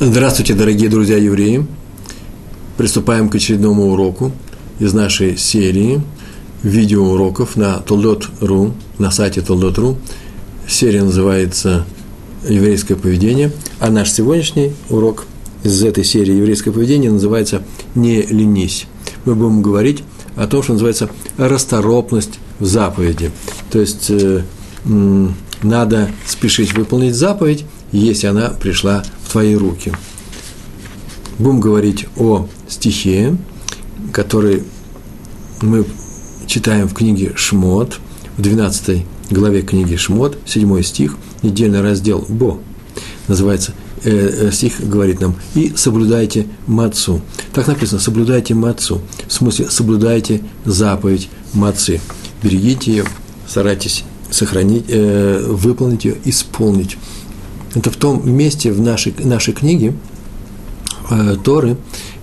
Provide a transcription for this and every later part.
Здравствуйте, дорогие друзья евреи! Приступаем к очередному уроку из нашей серии видеоуроков на Толдот.ру, на сайте Толдот.ру. Серия называется «Еврейское поведение», а наш сегодняшний урок из этой серии «Еврейское поведение» называется «Не ленись». Мы будем говорить о том, что называется расторопность в заповеди. То есть э, надо спешить выполнить заповедь, если она пришла твои руки. Будем говорить о стихе, который мы читаем в книге Шмот, в 12 главе книги Шмот, 7 стих, недельный раздел Бо, называется, э, э, стих говорит нам, и соблюдайте мацу. Так написано, соблюдайте мацу, в смысле, соблюдайте заповедь мацы. Берегите ее, старайтесь сохранить, э, выполнить ее, исполнить. Это в том месте в нашей, нашей книге э, Торы,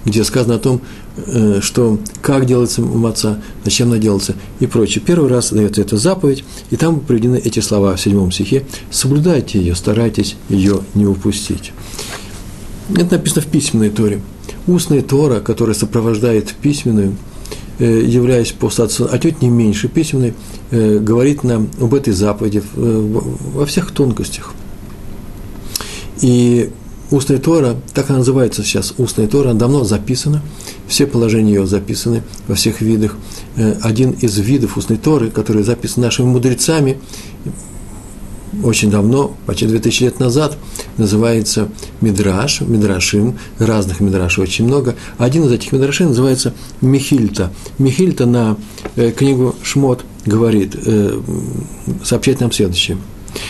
где сказано о том, э, что как делается маца, зачем она делается и прочее. Первый раз дается эта заповедь, и там приведены эти слова в седьмом стихе. Соблюдайте ее, старайтесь ее не упустить. Это написано в письменной Торе. Устная Тора, которая сопровождает письменную – Э, являясь по статусу отнюдь не меньше письменной, э, говорит нам об этой заповеди во всех тонкостях. И устная Тора, так она называется сейчас, устная Тора, она давно записана, все положения ее записаны во всех видах. Один из видов устной Торы, который записан нашими мудрецами, очень давно, почти 2000 лет назад, называется Мидраш, Мидрашим, разных Мидрашей очень много. Один из этих Мидрашей называется Михильта. Михильта на э, книгу Шмот говорит, э, сообщает нам следующее.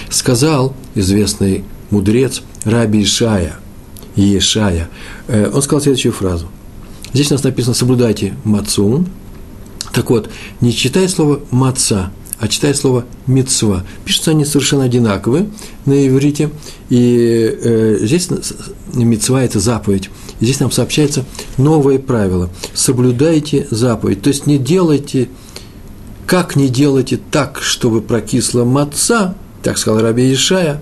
Сказал известный мудрец Раби Ишая, Ешая, э, он сказал следующую фразу. Здесь у нас написано «соблюдайте мацу». Так вот, не читай слово «маца», а читает слово «митцва». Пишутся они совершенно одинаковые на иврите, и э, здесь «митцва» – это заповедь. И здесь нам сообщается новое правило – соблюдайте заповедь, то есть не делайте, как не делайте так, чтобы прокисла маца, так сказал Раби Ишая,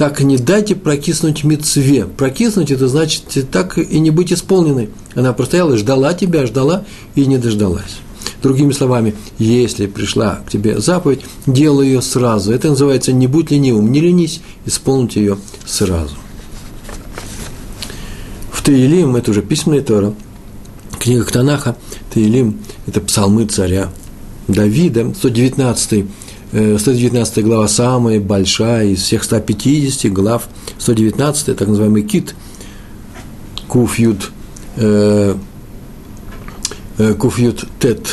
так не дайте прокиснуть мецве. Прокиснуть – это значит так и не быть исполненной. Она простояла, ждала тебя, ждала и не дождалась. Другими словами, если пришла к тебе заповедь, делай ее сразу. Это называется «не будь ленивым», не ленись, исполнить ее сразу. В Таилим, это уже письменная Тора, книга Танаха, Таилим – это псалмы царя Давида, 119 119 э, глава самая большая из всех 150 глав, 119 так называемый кит, Куфьют, э, э, Куфьют Тет,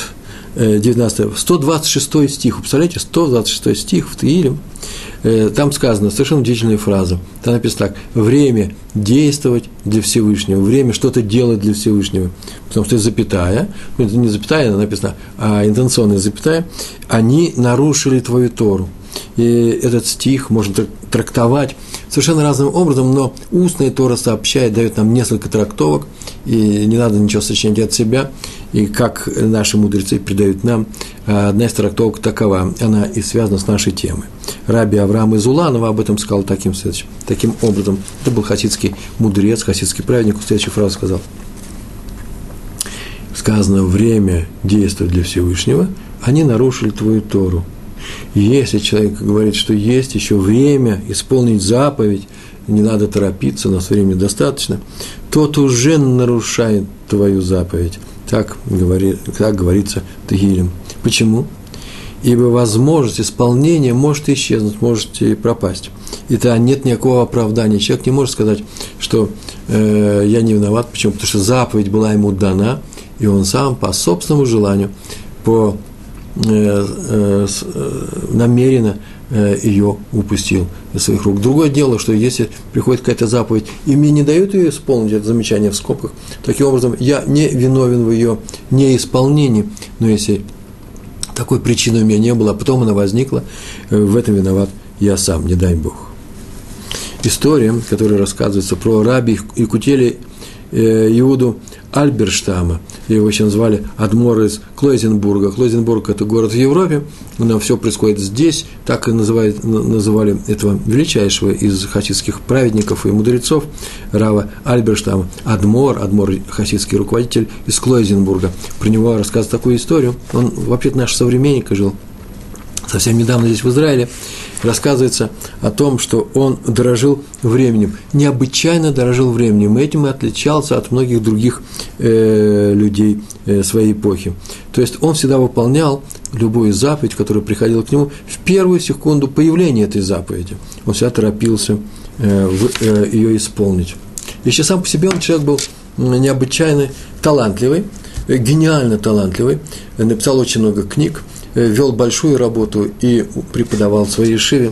19, 126 стих, представляете, 126 стих в Таиле, э, там сказано совершенно удивительная фраза. Там написано так, время действовать для Всевышнего, время что-то делать для Всевышнего. Потому что запятая, ну не запятая, она написана, а интенционная запятая, они нарушили твою Тору. И этот стих можно трактовать совершенно разным образом, но устная Тора сообщает, дает нам несколько трактовок, и не надо ничего сочинять от себя, и как наши мудрецы передают нам, одна из трактовок такова, она и связана с нашей темой. Раби Авраам из Уланова об этом сказал таким, таким образом. Это был хасидский мудрец, хасидский праведник, следующую фразу сказал. Сказано, время действует для Всевышнего, они нарушили твою Тору – если человек говорит, что есть еще время исполнить заповедь, не надо торопиться, у нас времени достаточно, тот уже нарушает твою заповедь. Так, говорит, так говорится Тагилем. Почему? Ибо возможность исполнения может исчезнуть, может и пропасть. И то нет никакого оправдания. Человек не может сказать, что э, я не виноват. Почему? Потому что заповедь была ему дана, и он сам по собственному желанию, по намеренно ее упустил из своих рук. Другое дело, что если приходит какая-то заповедь, и мне не дают ее исполнить, это замечание в скобках, таким образом я не виновен в ее неисполнении, но если такой причины у меня не было, а потом она возникла, в этом виноват я сам, не дай Бог. История, которая рассказывается про раби Якутели Иуду Альберштама, его еще назвали Адмор из Клойзенбурга. Клойзенбург – это город в Европе, но все происходит здесь, так и называют, называли этого величайшего из хасидских праведников и мудрецов, Рава Альберштама, Адмор, Адмор – хасидский руководитель из Клойзенбурга. Про него рассказывает такую историю. Он вообще-то наш современник жил совсем недавно здесь в Израиле, рассказывается о том, что он дорожил временем, необычайно дорожил временем, и этим и отличался от многих других э, людей э, своей эпохи. То есть он всегда выполнял любую заповедь, которая приходила к нему, в первую секунду появления этой заповеди. Он всегда торопился э, в, э, ее исполнить. Еще сам по себе он человек был необычайно талантливый, э, гениально талантливый, написал очень много книг, вел большую работу и преподавал в своей шиве,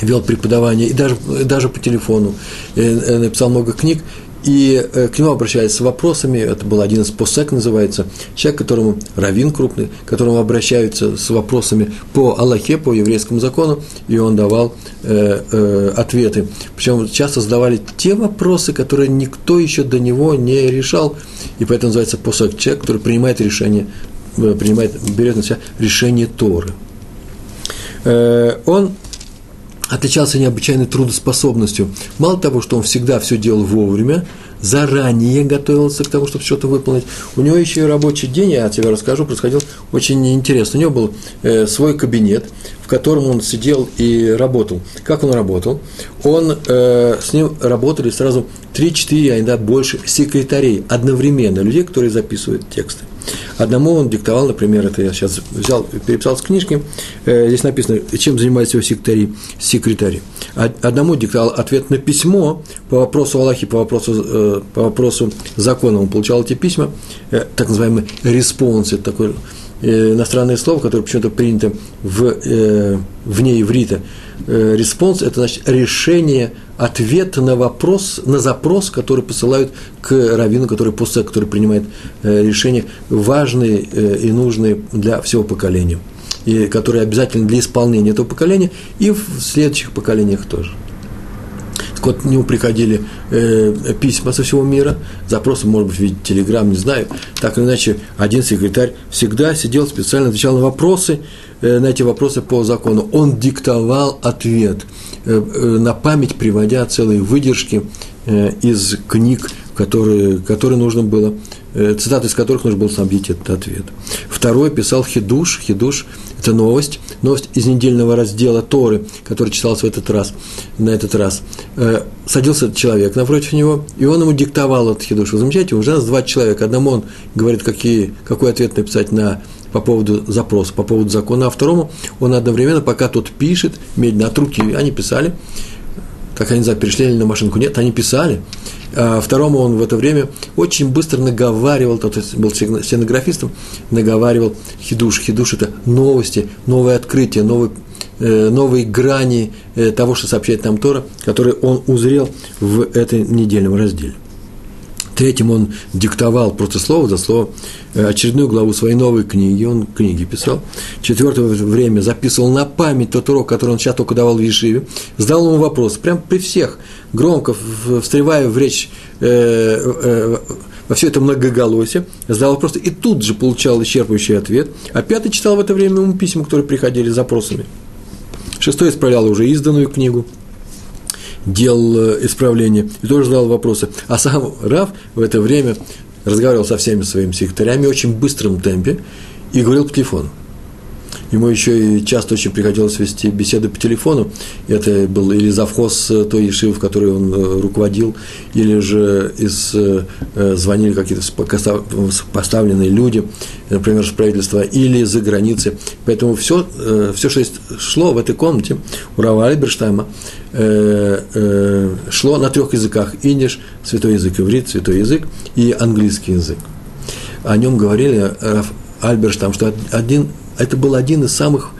вел преподавание и даже, даже по телефону, э, э, написал много книг, и к нему обращались с вопросами, это был один из посек называется, человек, которому, раввин крупный, которому обращаются с вопросами по Аллахе, по еврейскому закону, и он давал э, э, ответы. Причем часто задавали те вопросы, которые никто еще до него не решал, и поэтому называется посек, человек, который принимает решение Э, принимает, берет на себя решение Торы. Э, он отличался необычайной трудоспособностью. Мало того, что он всегда все делал вовремя, заранее готовился к тому, чтобы что-то выполнить. У него еще и рабочий день, я тебе расскажу, происходил очень интересно. У него был э, свой кабинет, в котором он сидел и работал. Как он работал? Он, э, с ним работали сразу 3-4, а иногда больше секретарей одновременно, людей, которые записывают тексты. Одному он диктовал, например, это я сейчас взял, переписал с книжки, э, здесь написано, чем занимается его секретарь, секретарь. Одному диктовал ответ на письмо по вопросу Алахи, по вопросу, э, по вопросу закона. Он получал эти письма, э, так называемый респонс, это такое иностранное слово, которое почему-то принято в, вне иврита. Респонс – это значит решение ответ на вопрос, на запрос, который посылают к раввину, который после, который принимает э, решения важные э, и нужные для всего поколения, и которые обязательны для исполнения этого поколения и в следующих поколениях тоже. Так к нему приходили э, письма со всего мира, запросы, может быть, в виде телеграмм, не знаю. Так или иначе, один секретарь всегда сидел, специально отвечал на вопросы, э, на эти вопросы по закону. Он диктовал ответ, э, э, на память приводя целые выдержки э, из книг, которые, которые нужно было Э, цитаты из которых нужно было снабдить этот ответ. Второй писал Хидуш. Хидуш – это новость, новость из недельного раздела Торы, который читался в этот раз, на этот раз. Э, садился этот человек напротив него, и он ему диктовал этот Хидуш. Вы замечаете, уже нас два человека. Одному он говорит, какие, какой ответ написать на по поводу запроса, по поводу закона, а второму он одновременно, пока тот пишет, медленно от руки, они писали, как они, не знаю, перешли на машинку, нет, они писали, а второму он в это время очень быстро наговаривал, тот был стенографистом, наговаривал хидуш. Хидуш – это новости, новые открытия, новые, э, новые грани э, того, что сообщает нам Тора, которые он узрел в этом недельном разделе. Третьим он диктовал просто слово за слово э, очередную главу своей новой книги, он книги писал. Четвертое время записывал на память тот урок, который он сейчас только давал в Ешиве. Задал ему вопрос, прям при всех, громко встревая в речь э, э, во все это многоголосие, задал вопрос и тут же получал исчерпывающий ответ. А пятый читал в это время ему письма, которые приходили с запросами. Шестой исправлял уже изданную книгу – делал э, исправления и тоже задал вопросы. А сам Рав в это время разговаривал со всеми своими секретарями в очень быстром темпе и говорил по телефону. Ему еще и часто очень приходилось вести беседы по телефону. Это был или завхоз той ешивы, в которой он э, руководил, или же из, э, звонили какие-то поставленные люди, например, с правительства, или за границей. Поэтому все, все, что шло в этой комнате у Рава Альберштайма, Э, э, шло на трех языках. Иниш, святой язык, иврит, святой язык и английский язык. О нем говорили Раф Альберштам, что один, это был один из самых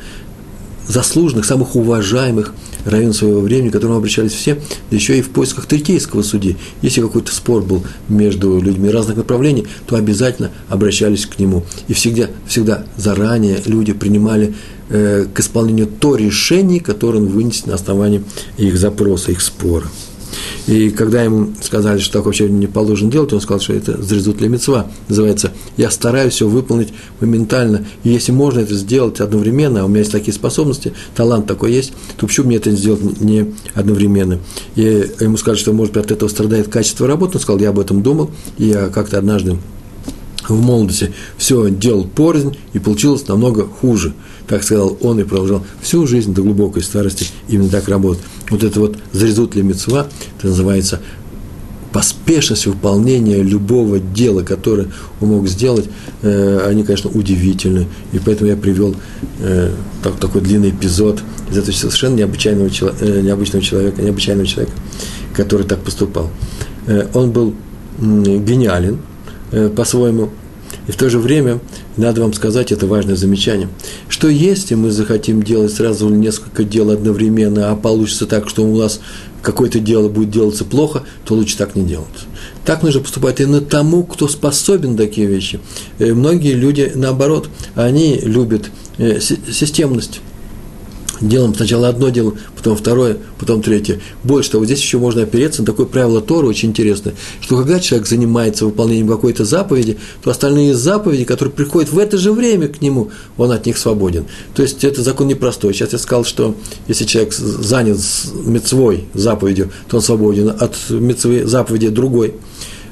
заслуженных, самых уважаемых район своего времени, к которому обращались все, да еще и в поисках третейского судьи. Если какой-то спор был между людьми разных направлений, то обязательно обращались к нему. И всегда, всегда заранее люди принимали э, к исполнению то решение, которое он вынес на основании их запроса, их спора. И когда ему сказали, что так вообще не положено делать, он сказал, что это зрезут ли мецва. Называется, я стараюсь все выполнить моментально. И если можно это сделать одновременно, а у меня есть такие способности, талант такой есть, то почему мне это сделать не одновременно? И ему сказали, что, может быть, от этого страдает качество работы. Он сказал, я об этом думал, и я как-то однажды в молодости все делал порознь, и получилось намного хуже. Так сказал он и продолжал всю жизнь до глубокой старости именно так работать. Вот это вот зарезут ли мецва, это называется поспешность выполнения любого дела, которое он мог сделать, э, они, конечно, удивительны. И поэтому я привел э, так, такой длинный эпизод из этого совершенно необычайного, э, необычного человека, необычайного человека, который так поступал. Э, он был гениален по-своему, и в то же время, надо вам сказать, это важное замечание, что если мы захотим делать сразу несколько дел одновременно, а получится так, что у нас какое-то дело будет делаться плохо, то лучше так не делать. Так нужно поступать и на тому, кто способен такие вещи. Э, многие люди, наоборот, они любят э, системность делаем сначала одно дело, потом второе, потом третье. Больше того, здесь еще можно опереться на такое правило Тора, очень интересное, что когда человек занимается выполнением какой-то заповеди, то остальные заповеди, которые приходят в это же время к нему, он от них свободен. То есть это закон непростой. Сейчас я сказал, что если человек занят мецвой заповедью, то он свободен от мецвы заповеди другой.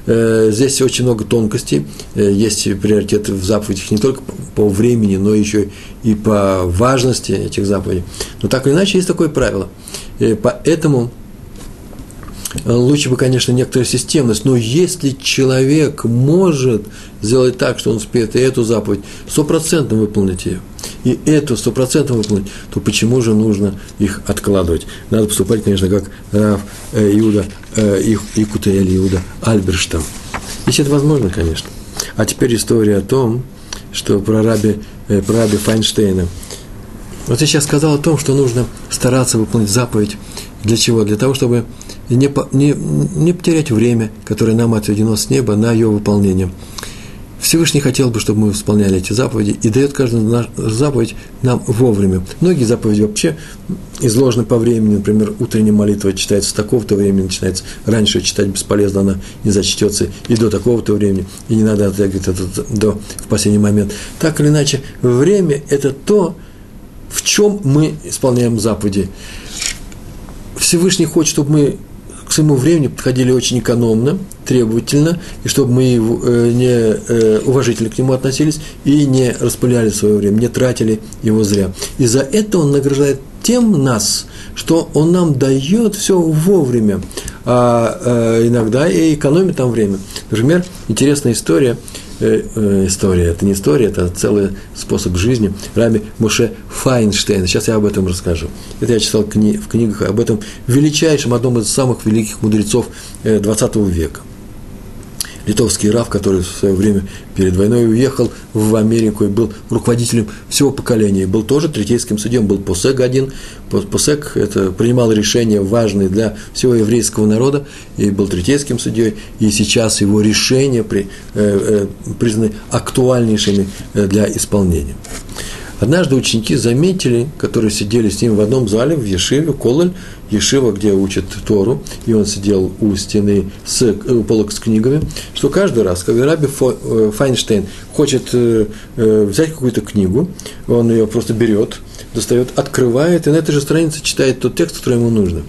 Э, здесь очень много тонкостей. Э, есть приоритеты в заповедях не только по времени, но еще и по важности этих заповедей. Но так или иначе, есть такое правило. И поэтому лучше бы, конечно, некоторая системность, но если человек может сделать так, что он успеет и эту заповедь стопроцентно выполнить ее, и эту стопроцентно выполнить, то почему же нужно их откладывать? Надо поступать, конечно, как Раф э, Иуда, э, Икутель Иуда Альберштам. Если это возможно, конечно. А теперь история о том, что про раби, э, про раби Файнштейна. Вот я сейчас сказал о том, что нужно стараться выполнить заповедь. Для чего? Для того, чтобы не, не, не потерять время, которое нам отведено с неба на ее выполнение. Всевышний хотел бы, чтобы мы исполняли эти заповеди, и дает каждую заповедь нам вовремя. Многие заповеди вообще изложены по времени, например, утренняя молитва читается с такого-то времени, начинается раньше читать бесполезно, она не зачтется и до такого-то времени, и не надо оттягивать это до в последний момент. Так или иначе, время – это то, в чем мы исполняем заповеди. Всевышний хочет, чтобы мы к своему времени подходили очень экономно, требовательно, и чтобы мы э, не э, уважительно к нему относились и не распыляли свое время, не тратили его зря. И за это он награждает тем нас, что он нам дает все вовремя, а, а иногда и экономит там время. Например, интересная история – история. Это не история, это целый способ жизни. Раби Муше Файнштейн. Сейчас я об этом расскажу. Это я читал в книгах об этом величайшем, одном из самых великих мудрецов XX э, века литовский рав, который в свое время перед войной уехал в Америку и был руководителем всего поколения. Был тоже третейским судьем, был Посек один. Посек это принимал решения важные для всего еврейского народа и был третейским судьей. И сейчас его решения при, э, э, признаны актуальнейшими э, для исполнения. Однажды ученики заметили, которые сидели с ним в одном зале в Ешиве, Кололь, Ешива, где учат Тору, и он сидел у стены с, у полок с книгами, что каждый раз, когда Раби э, Файнштейн хочет э, э, взять какую-то книгу, он ее просто берет, достает, открывает, и на этой же странице читает тот текст, который ему нужно.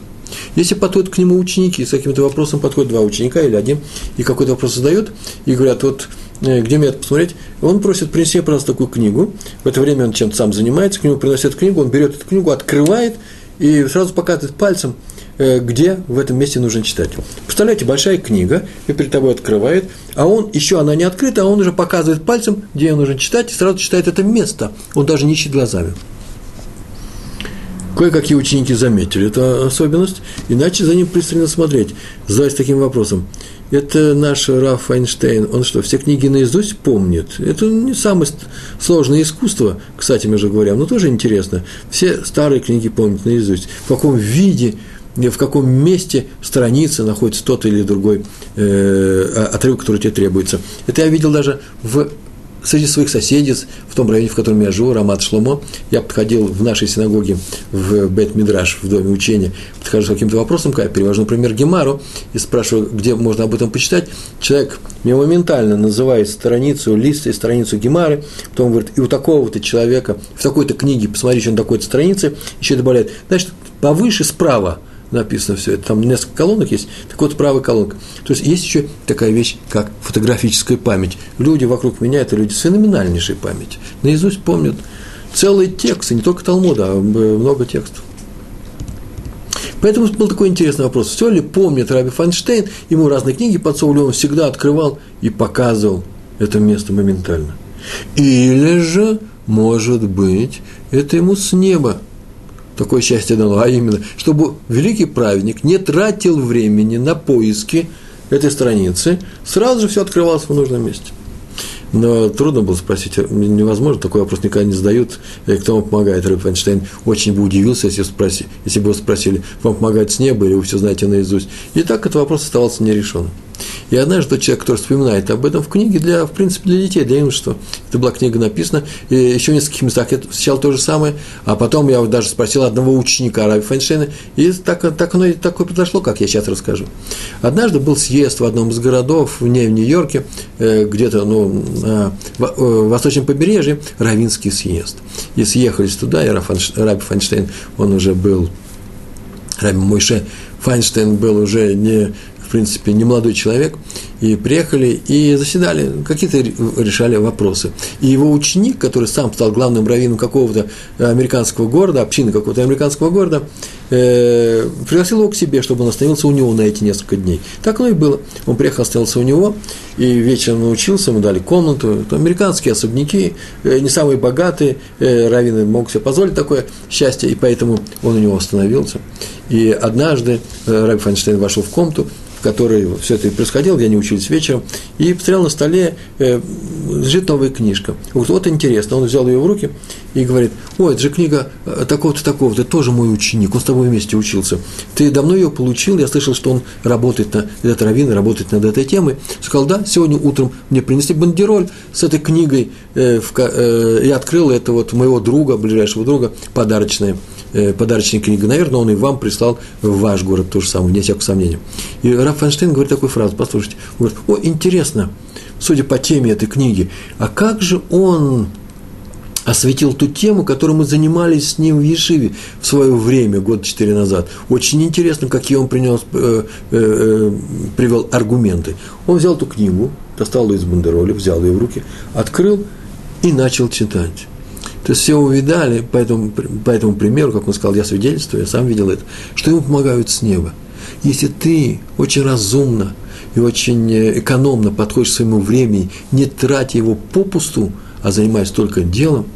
Если подходят к нему ученики, с каким-то вопросом подходят два ученика или один, и какой-то вопрос задают, и говорят, вот Э, где мне это посмотреть, он просит принести, пожалуйста, такую книгу. В это время он чем-то сам занимается, к нему приносят книгу, он берет эту книгу, открывает и сразу показывает пальцем, э, где в этом месте нужно читать. Представляете, большая книга, и перед тобой открывает, а он, еще она не открыта, а он уже показывает пальцем, где нужно читать, и сразу читает это место. Он даже не ищет глазами. Кое-какие ученики заметили эту особенность, иначе за ним пристально смотреть, задаясь таким вопросом – это наш Раф Эйнштейн, он что, все книги наизусть помнит? Это не самое сложное искусство, кстати, между говоря, но тоже интересно. Все старые книги помнят наизусть. В каком виде, в каком месте страницы находится тот или другой э, отрывок, который тебе требуется. Это я видел даже в среди своих соседей, в том районе, в котором я живу, Рамат Шломо, я подходил в нашей синагоге в Бет Мидраш, в Доме учения, подхожу с каким-то вопросом, когда перевожу, например, Гемару, и спрашиваю, где можно об этом почитать, человек мне моментально называет страницу, лист и страницу Гемары, потом говорит, и у такого-то человека в такой-то книге, посмотри, что на такой-то странице, еще добавляет, значит, повыше справа написано все это. Там несколько колонок есть, так вот правая колонка. То есть есть еще такая вещь, как фотографическая память. Люди вокруг меня – это люди с феноменальнейшей памятью. Наизусть помнят целые тексты, не только Талмуда, а много текстов. Поэтому был такой интересный вопрос. Все ли помнит Раби Файнштейн? Ему разные книги подсовывали, он всегда открывал и показывал это место моментально. Или же, может быть, это ему с неба такое счастье дано, а именно, чтобы великий праведник не тратил времени на поиски этой страницы, сразу же все открывалось в нужном месте. Но трудно было спросить, невозможно, такой вопрос никогда не задают, кто вам помогает. Рэб Эйнштейн очень бы удивился, если, спроси, если бы его спросили, вам помогает с неба или вы все знаете наизусть. И так этот вопрос оставался нерешенным. И однажды тот человек, который вспоминает об этом в книге для, в принципе, для детей, для юношества, это была книга написана, и еще в нескольких местах я встречал то же самое, а потом я даже спросил одного ученика Раби Файнштейна, и так, так оно и такое произошло, как я сейчас расскажу. Однажды был съезд в одном из городов, не в Нью-Йорке, э, где-то ну, э, восточном побережье, Равинский съезд. И съехались туда, и Раби Файнштейн, он уже был, Раби Мойше Файнштейн был уже не в принципе, не молодой человек, и приехали и заседали, какие-то решали вопросы. И его ученик, который сам стал главным раввином какого-то американского города, общины какого-то американского города, э, пригласил его к себе, чтобы он остановился у него на эти несколько дней. Так оно и было. Он приехал, остановился у него, и вечером научился, ему дали комнату. Это американские особняки, э, не самые богатые, э, раввины могут себе позволить такое счастье, и поэтому он у него остановился. И однажды э, Раби Файнштейн вошел в комнату, в которой все это и происходило, где они учились вечером, и посмотрел на столе, э, лежит новая книжка. Вот, вот интересно, он взял ее в руки и говорит, ой, это же книга э, такого-то, такого-то, тоже мой ученик, он с тобой вместе учился. Ты давно ее получил, я слышал, что он работает на, этот раввин работает над этой темой. Сказал, да, сегодня утром мне принесли бандероль с этой книгой, э, в, э, я открыл это вот моего друга, ближайшего друга, подарочная э, подарочная книга. Наверное, он и вам прислал в ваш город то же самое, нет всякого сомнения. И Раф Файнштейн говорит такую фразу, послушайте, он говорит, о, интересно, судя по теме этой книги, а как же он осветил ту тему, которую мы занимались с ним в Ешиве в свое время, год четыре назад. Очень интересно, какие он принес, э, э, э, привел аргументы. Он взял эту книгу, достал ее из бандероли, взял ее в руки, открыл и начал читать. То есть все увидали по этому, по этому примеру, как он сказал, я свидетельствую, я сам видел это, что ему помогают с неба. Если ты очень разумно и очень э, экономно подходишь к своему времени, не тратя его попусту, а занимаясь только делом,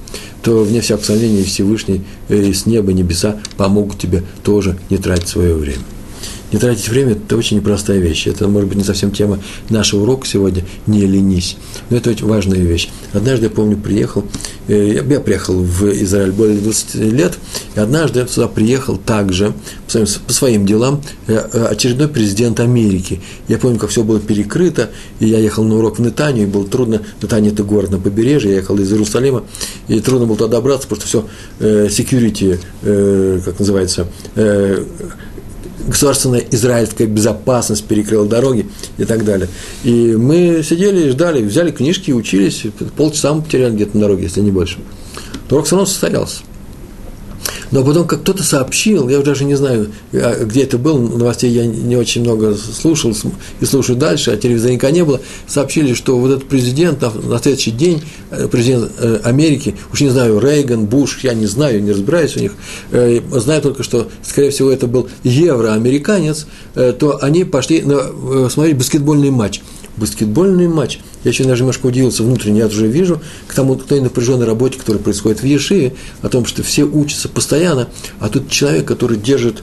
то, вне всякого сомнения, Всевышний э, с неба, небеса помогут тебе тоже не тратить свое время. Не тратить время – это очень непростая вещь. Это, может быть, не совсем тема нашего урока сегодня «Не ленись». Но это очень важная вещь. Однажды, я помню, приехал, э, я приехал в Израиль более 20 лет, и однажды я сюда приехал также по своим, по своим делам э, э, очередной президент Америки. Я помню, как все было перекрыто, и я ехал на урок в Нетанию, и было трудно, Нетания – это город на побережье, я ехал из Иерусалима, и трудно было туда добраться, потому что все security, как называется, государственная израильская безопасность перекрыла дороги и так далее. И мы сидели, ждали, взяли книжки и учились, полчаса мы потеряли где-то на дороге, если не больше. Но урок все равно состоялся. Но потом, как кто-то сообщил, я уже даже не знаю, а, где это было, новостей я не очень много слушал и слушаю дальше, а телевизора не было, сообщили, что вот этот президент на, на следующий день, э, президент э, Америки, уж не знаю, Рейган, Буш, я не знаю, не разбираюсь у них, э, знаю только, что, скорее всего, это был евроамериканец, то они пошли на, смотреть баскетбольный матч. Баскетбольный матч – я еще даже немножко удивился внутренне, я уже вижу к тому, к той напряженной работе, которая происходит в Ешиве, о том, что все учатся постоянно, а тут человек, который держит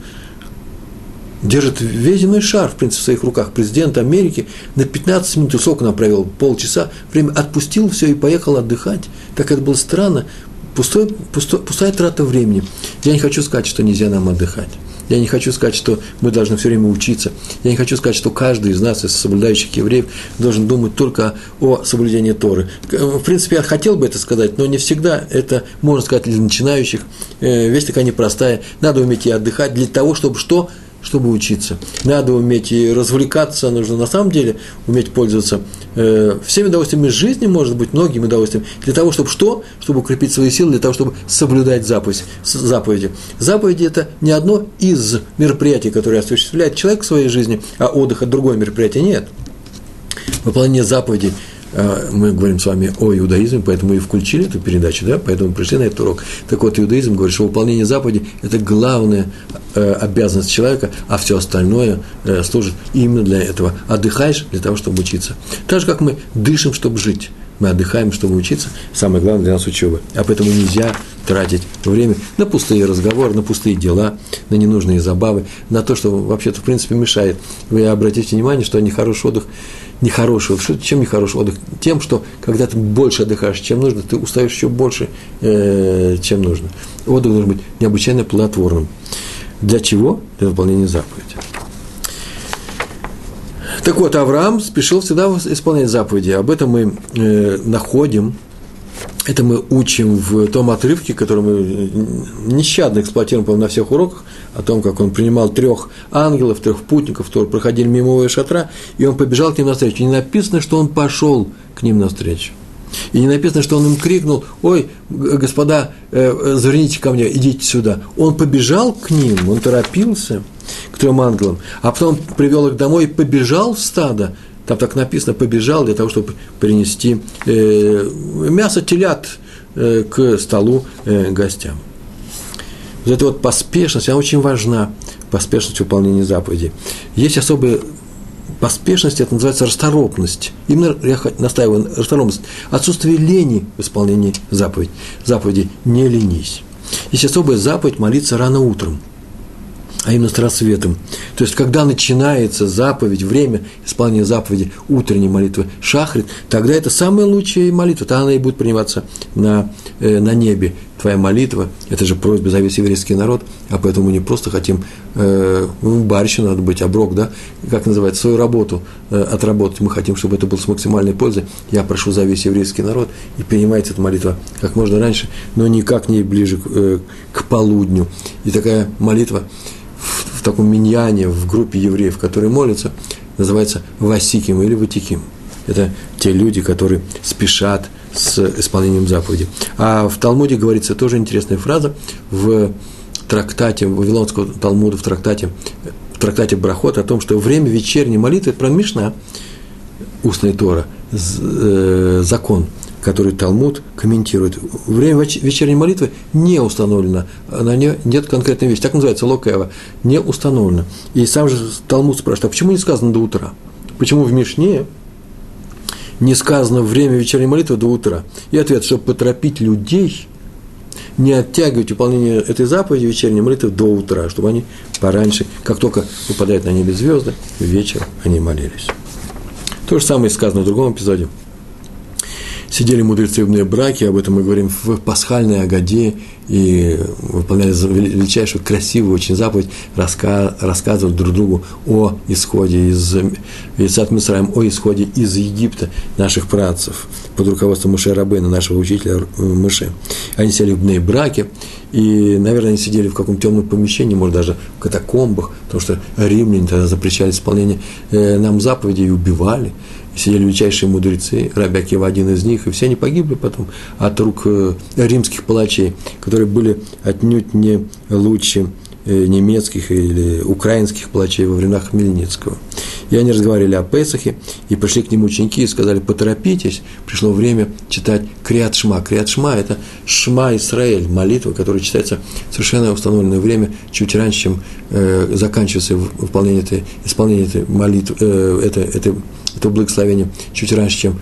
держит весь земной шар, в принципе, в своих руках. Президент Америки на 15 минут, сколько он провел, полчаса, время отпустил все и поехал отдыхать. Так это было странно. Пустой, пустой, пустая трата времени. Я не хочу сказать, что нельзя нам отдыхать. Я не хочу сказать, что мы должны все время учиться. Я не хочу сказать, что каждый из нас, из соблюдающих евреев, должен думать только о соблюдении Торы. В принципе, я хотел бы это сказать, но не всегда это, можно сказать, для начинающих. Э, вещь такая непростая. Надо уметь и отдыхать для того, чтобы что? Чтобы учиться. Надо уметь и развлекаться, нужно на самом деле уметь пользоваться э, всеми удовольствиями жизни, может быть, многими удовольствиями, для того, чтобы что? Чтобы укрепить свои силы, для того, чтобы соблюдать заповедь, заповеди. Заповеди – это не одно из мероприятий, которые осуществляет человек в своей жизни, а отдых – это другое мероприятие. Нет. Выполнение заповедей – мы говорим с вами о иудаизме, поэтому и включили эту передачу, да, поэтому пришли на этот урок. Так вот, иудаизм говорит, что выполнение заповедей – это главная э, обязанность человека, а все остальное э, служит именно для этого. Отдыхаешь для того, чтобы учиться. Так же, как мы дышим, чтобы жить. Мы отдыхаем, чтобы учиться. Самое главное для нас учеба. А поэтому нельзя тратить время на пустые разговоры, на пустые дела, на ненужные забавы, на то, что вообще-то в принципе мешает. Вы обратите внимание, что нехороший отдых нехороший отдых. Чем нехороший отдых? Тем, что когда ты больше отдыхаешь, чем нужно, ты устаешь еще больше, э, чем нужно. Отдых должен быть необычайно плодотворным. Для чего? Для выполнения заповеди. Так вот, Авраам спешил всегда исполнять заповеди. Об этом мы э, находим это мы учим в том отрывке, который мы э, нещадно эксплуатируем по на всех уроках, о том, как он принимал трех ангелов, трех путников, которые проходили мимо его шатра, и он побежал к ним навстречу. Не написано, что он пошел к ним навстречу. И не написано, что он им крикнул, ой, господа, э, заверните ко мне, идите сюда. Он побежал к ним, он торопился к трем ангелам, а потом привел их домой и побежал в стадо, там так написано, побежал для того, чтобы принести э, мясо телят э, к столу э, гостям. Вот эта вот поспешность, она очень важна, поспешность выполнения заповедей. Есть особая поспешность, это называется расторопность. Именно я настаиваю расторопность. Отсутствие лени в исполнении заповедей. Заповеди не ленись. Есть особая заповедь молиться рано утром – а именно с рассветом. То есть, когда начинается заповедь, время исполнения заповеди утренней молитвы шахрит, тогда это самая лучшая молитва, тогда она и будет приниматься на, э, на небе. Твоя молитва, это же просьба за весь еврейский народ, а поэтому мы не просто хотим, э, в барщину надо быть, оброк, да, как называется, свою работу э, отработать, мы хотим, чтобы это было с максимальной пользой. Я прошу за весь еврейский народ, и принимается эта молитва как можно раньше, но никак не ближе к, э, к полудню. И такая молитва, в таком миньяне, в группе евреев, которые молятся, называется Васиким или Ватиким. Это те люди, которые спешат с исполнением заповеди. А в Талмуде говорится тоже интересная фраза в трактате, в Вавилонского Талмуда, в трактате, в трактате Брахот о том, что время вечерней молитвы, это про Мишна, устная Тора, э, закон – который Талмуд комментирует. Время вечерней молитвы не установлено, на нее нет конкретной вещи, так называется локева, не установлено. И сам же Талмуд спрашивает, а почему не сказано до утра? Почему в Мишне не сказано время вечерней молитвы до утра? И ответ, чтобы поторопить людей, не оттягивать выполнение этой заповеди вечерней молитвы до утра, чтобы они пораньше, как только выпадают на небе звезды, вечером они молились. То же самое сказано в другом эпизоде – сидели мудрецы в браке, об этом мы говорим в пасхальной Агаде, и выполняли величайшую, красивую очень заповедь, раска, рассказывали друг другу о исходе из Исат Мисраем, о исходе из Египта наших працев под руководством Мыше Рабына, нашего учителя Мыше. Они сидели в браке, и, наверное, они сидели в каком-то темном помещении, может, даже в катакомбах, потому что римляне тогда запрещали исполнение э, нам заповедей и убивали сидели величайшие мудрецы, Рабякива один из них, и все они погибли потом от рук э, римских палачей, которые были отнюдь не лучше э, немецких или украинских палачей во времена Хмельницкого. И они разговаривали о Песахе, и пришли к нему ученики и сказали, поторопитесь, пришло время читать Криат Шма. Криат Шма – это Шма Исраэль, молитва, которая читается в совершенно установленное время, чуть раньше, чем э, заканчивается выполнение этой, исполнение этой молитвы, э, это, это, это благословение, чуть раньше, чем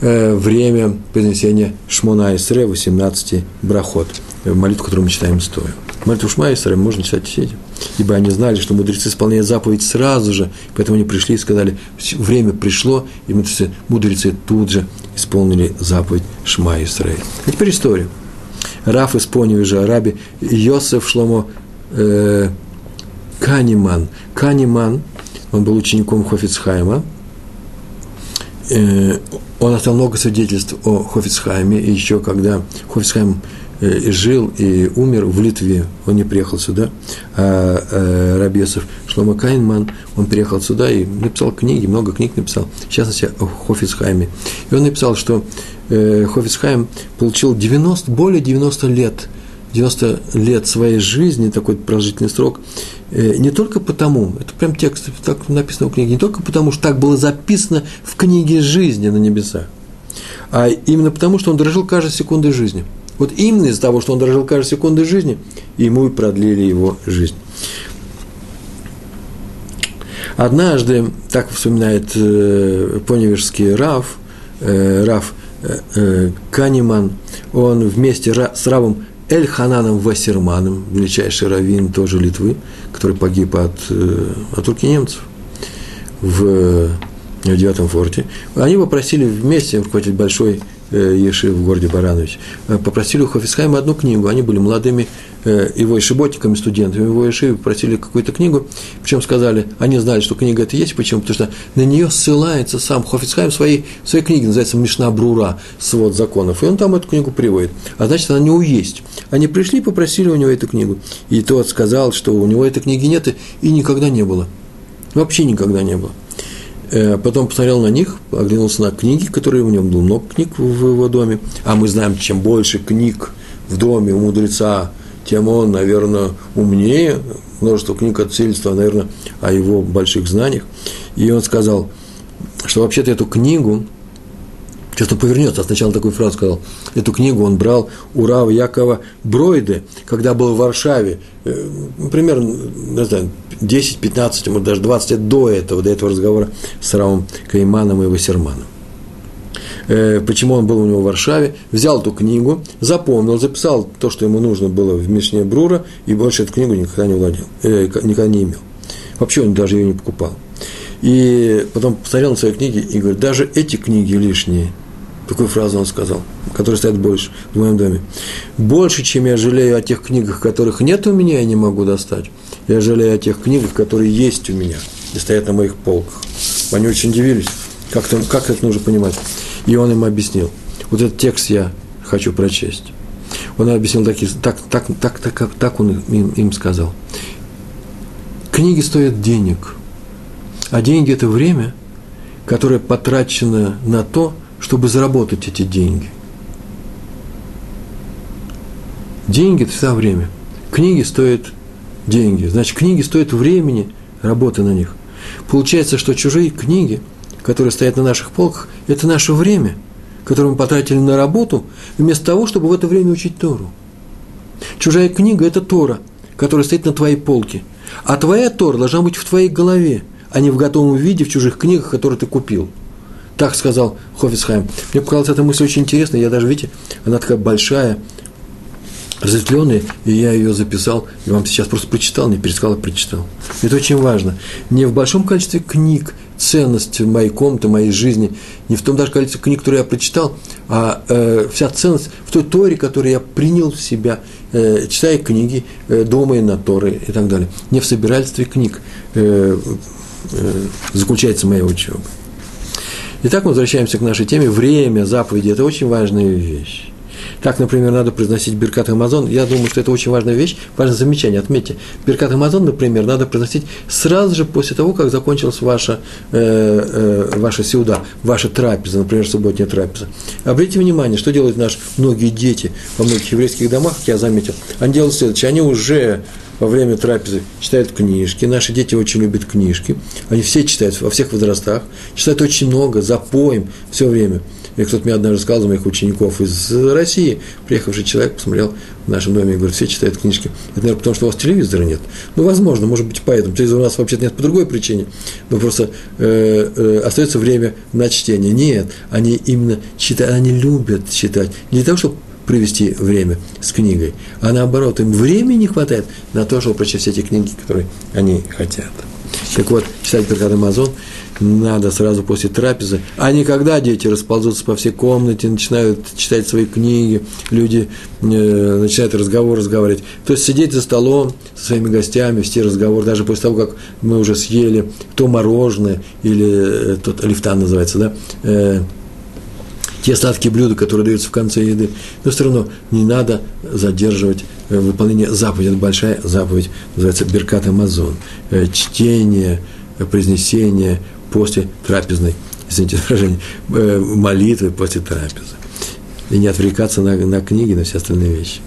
э, время произнесения Шмона Исре, 18 брахот, э, молитву, которую мы читаем стоя. Молитву Шма Исре можно читать сидя ибо они знали, что мудрецы исполняют заповедь сразу же, поэтому они пришли и сказали, время пришло, и мудрецы, мудрецы тут же исполнили заповедь Шма Исраиль. А теперь история. Раф из Поневежа, Араби Йосеф Шломо э, Каниман. Каниман, он был учеником Хофицхайма. Э, он оставил много свидетельств о Хофицхайме, и еще когда Хофицхайм э, жил и умер в Литве, он не приехал сюда, а э, Рабесов Шлома Кайнман, он приехал сюда и написал книги, много книг написал, в частности, о Хофицхайме. И он написал, что Хофицхайм получил 90, более 90 лет, 90 лет своей жизни, такой продолжительный срок, Э, не только потому, это прям текст, так написано в книге, не только потому, что так было записано в книге жизни на небесах, а именно потому, что он дорожил каждой секундой жизни. Вот именно из-за того, что он дорожил каждой секундой жизни, ему и продлили его жизнь. Однажды, так вспоминает э, поневежский Раф, э, Раф э, э, Канеман, он вместе с Равом Эль-Хананом Васерманом, величайший раввин тоже Литвы, который погиб от, э, от руки немцев в, в девятом форте. Они попросили вместе руководитель большой Э, Еши в городе Баранович, э, попросили у Хофисхайма одну книгу. Они были молодыми э, его ишиботниками, студентами его Еши, попросили какую-то книгу, причем сказали, они знали, что книга это есть, почему? Потому что на нее ссылается сам Хофицхайм в своей, в своей книге, называется Мишна свод законов, и он там эту книгу приводит. А значит, она него есть. Они пришли и попросили у него эту книгу. И тот сказал, что у него этой книги нет и никогда не было. Вообще никогда не было. Э, потом посмотрел на них, оглянулся на книги, которые у него было много книг в его доме. А мы знаем, чем больше книг в доме у мудреца, тем он, наверное, умнее. Множество книг от свидетельства, наверное, о его больших знаниях. И он сказал, что вообще-то эту книгу Сейчас он повернется, а сначала такую фразу сказал. Эту книгу он брал у Рава Якова Бройде, когда был в Варшаве, э, примерно, не знаю, 10, 15, может, даже 20 лет до этого, до этого разговора с Равом Кайманом и Вассерманом. Э, почему он был у него в Варшаве, взял эту книгу, запомнил, записал то, что ему нужно было в Мишне Брура, и больше эту книгу никогда не владел, э, никогда не имел. Вообще он даже ее не покупал. И потом посмотрел на свои книги и говорит, даже эти книги лишние – Такую фразу он сказал, которая стоит больше в моем доме. Больше, чем я жалею о тех книгах, которых нет у меня, я не могу достать. Я жалею о тех книгах, которые есть у меня и стоят на моих полках. Они очень удивились, как, там, как это нужно понимать. И он им объяснил. Вот этот текст я хочу прочесть. Он объяснил такие, так, так, так, так, так, он им, им сказал. Книги стоят денег, а деньги – это время, которое потрачено на то, чтобы заработать эти деньги. Деньги – это всегда время. Книги стоят деньги. Значит, книги стоят времени работы на них. Получается, что чужие книги, которые стоят на наших полках, это наше время, которое мы потратили на работу, вместо того, чтобы в это время учить Тору. Чужая книга – это Тора, которая стоит на твоей полке. А твоя Тора должна быть в твоей голове, а не в готовом виде в чужих книгах, которые ты купил – так сказал Хофицхайм. Мне показалась эта мысль очень интересной. Я даже, видите, она такая большая, разветвленная, и я ее записал, и вам сейчас просто прочитал, не пересказал, а прочитал. Это очень важно. Не в большом количестве книг ценность моей комнаты, моей жизни, не в том даже количестве книг, которые я прочитал, а э, вся ценность в той Торе, которую я принял в себя, э, читая книги, э, думая на Торы и так далее. Не в собирательстве книг э, э, заключается моя учеба. Итак, мы возвращаемся к нашей теме. Время, заповеди – это очень важная вещь. Так, например, надо произносить Беркат Амазон. Я думаю, что это очень важная вещь, важное замечание, отметьте. Беркат Амазон, например, надо произносить сразу же после того, как закончилась ваша, э, э, ваша сеуда, ваша трапеза, например, субботняя трапеза. Обратите внимание, что делают наши многие дети во многих еврейских домах, как я заметил. Они делают следующее, они уже во время трапезы читают книжки. Наши дети очень любят книжки. Они все читают во всех возрастах. Читают очень много, запоем все время. И кто-то мне однажды сказал, из моих учеников из России, приехавший человек, посмотрел в нашем доме и говорит, все читают книжки. Это, наверное, потому что у вас телевизора нет. Ну, возможно, может быть, поэтому. Телевизора у нас вообще нет по другой причине. Но просто э, э, остается время на чтение. Нет, они именно читают, они любят читать. Не для того, чтобы провести время с книгой, а наоборот, им времени не хватает на то, чтобы прочесть эти книги, которые они хотят. Так вот, читать Беркат Амазон надо сразу после трапезы, а не когда дети расползутся по всей комнате, начинают читать свои книги, люди э, начинают разговор разговаривать. То есть сидеть за столом со своими гостями, вести разговор, даже после того, как мы уже съели то мороженое, или э, тот лифтан называется, да, э, те сладкие блюда, которые даются в конце еды, но все равно не надо задерживать э, выполнение заповеди. Это большая заповедь, называется Беркат Амазон. Э, чтение, произнесение после трапезной, извините выражение, э, молитвы после трапезы. И не отвлекаться на, на книги, на все остальные вещи.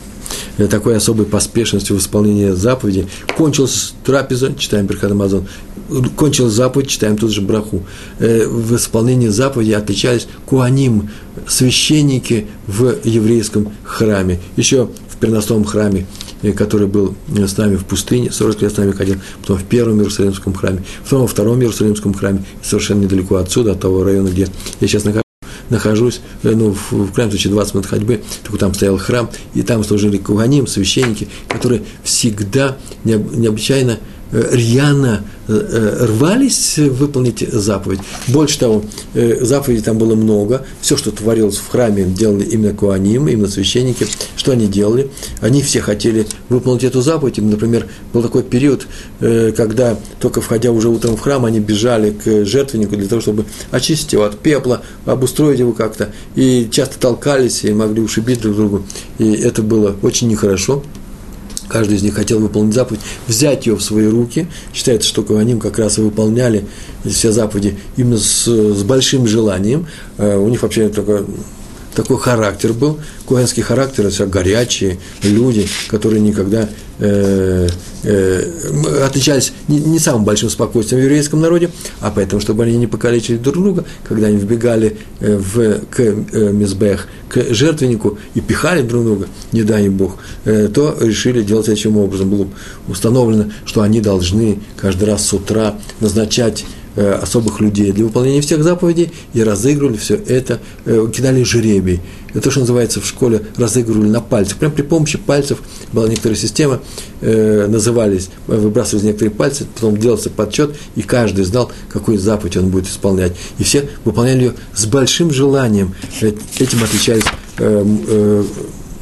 Такой особой поспешностью в исполнении заповеди. Кончилась трапеза, читаем Беркат Амазон, кончилась заповедь, читаем тут же браху. Э, в исполнении заповеди отличались куаним, священники в еврейском храме. Еще в переносном храме, э, который был с нами в пустыне, 40 лет с нами ходил, потом в первом Иерусалимском храме, потом во втором Иерусалимском храме, совершенно недалеко отсюда, от того района, где я сейчас нахожусь нахожусь, э, ну, в, в крайнем случае, 20 минут ходьбы, только там стоял храм, и там служили куганим, священники, которые всегда необычайно рьяно э, э, рвались выполнить заповедь. Больше того, заповедей там было много. Все, что творилось в храме, делали именно куаним, именно священники. Что они делали? Они все хотели выполнить эту заповедь. Например, был такой период, когда только входя уже утром в храм, они бежали к жертвеннику для того, чтобы очистить его от пепла, обустроить его как-то. И часто толкались и могли ушибить друг друга. И это было очень нехорошо каждый из них хотел выполнить заповедь, взять ее в свои руки. Считается, что Коаним как раз и выполняли все заповеди именно с, с большим желанием. Э, у них вообще такое такой характер был, коинский характер, это горячие люди, которые никогда э, э, отличались не, не самым большим спокойствием в еврейском народе, а поэтому, чтобы они не покалечили друг друга, когда они вбегали э, в, к э, Мизбех, к жертвеннику и пихали друг друга, не дай им Бог, э, то решили делать таким образом. Было установлено, что они должны каждый раз с утра назначать особых людей для выполнения всех заповедей и разыгрывали все это, э, кидали жеребий. Это то, что называется в школе разыгрывали на пальцах. Прям при помощи пальцев была некоторая система, э, назывались, выбрасывались некоторые пальцы, потом делался подсчет, и каждый знал, какую заповедь он будет исполнять. И все выполняли ее с большим желанием. Этим отличались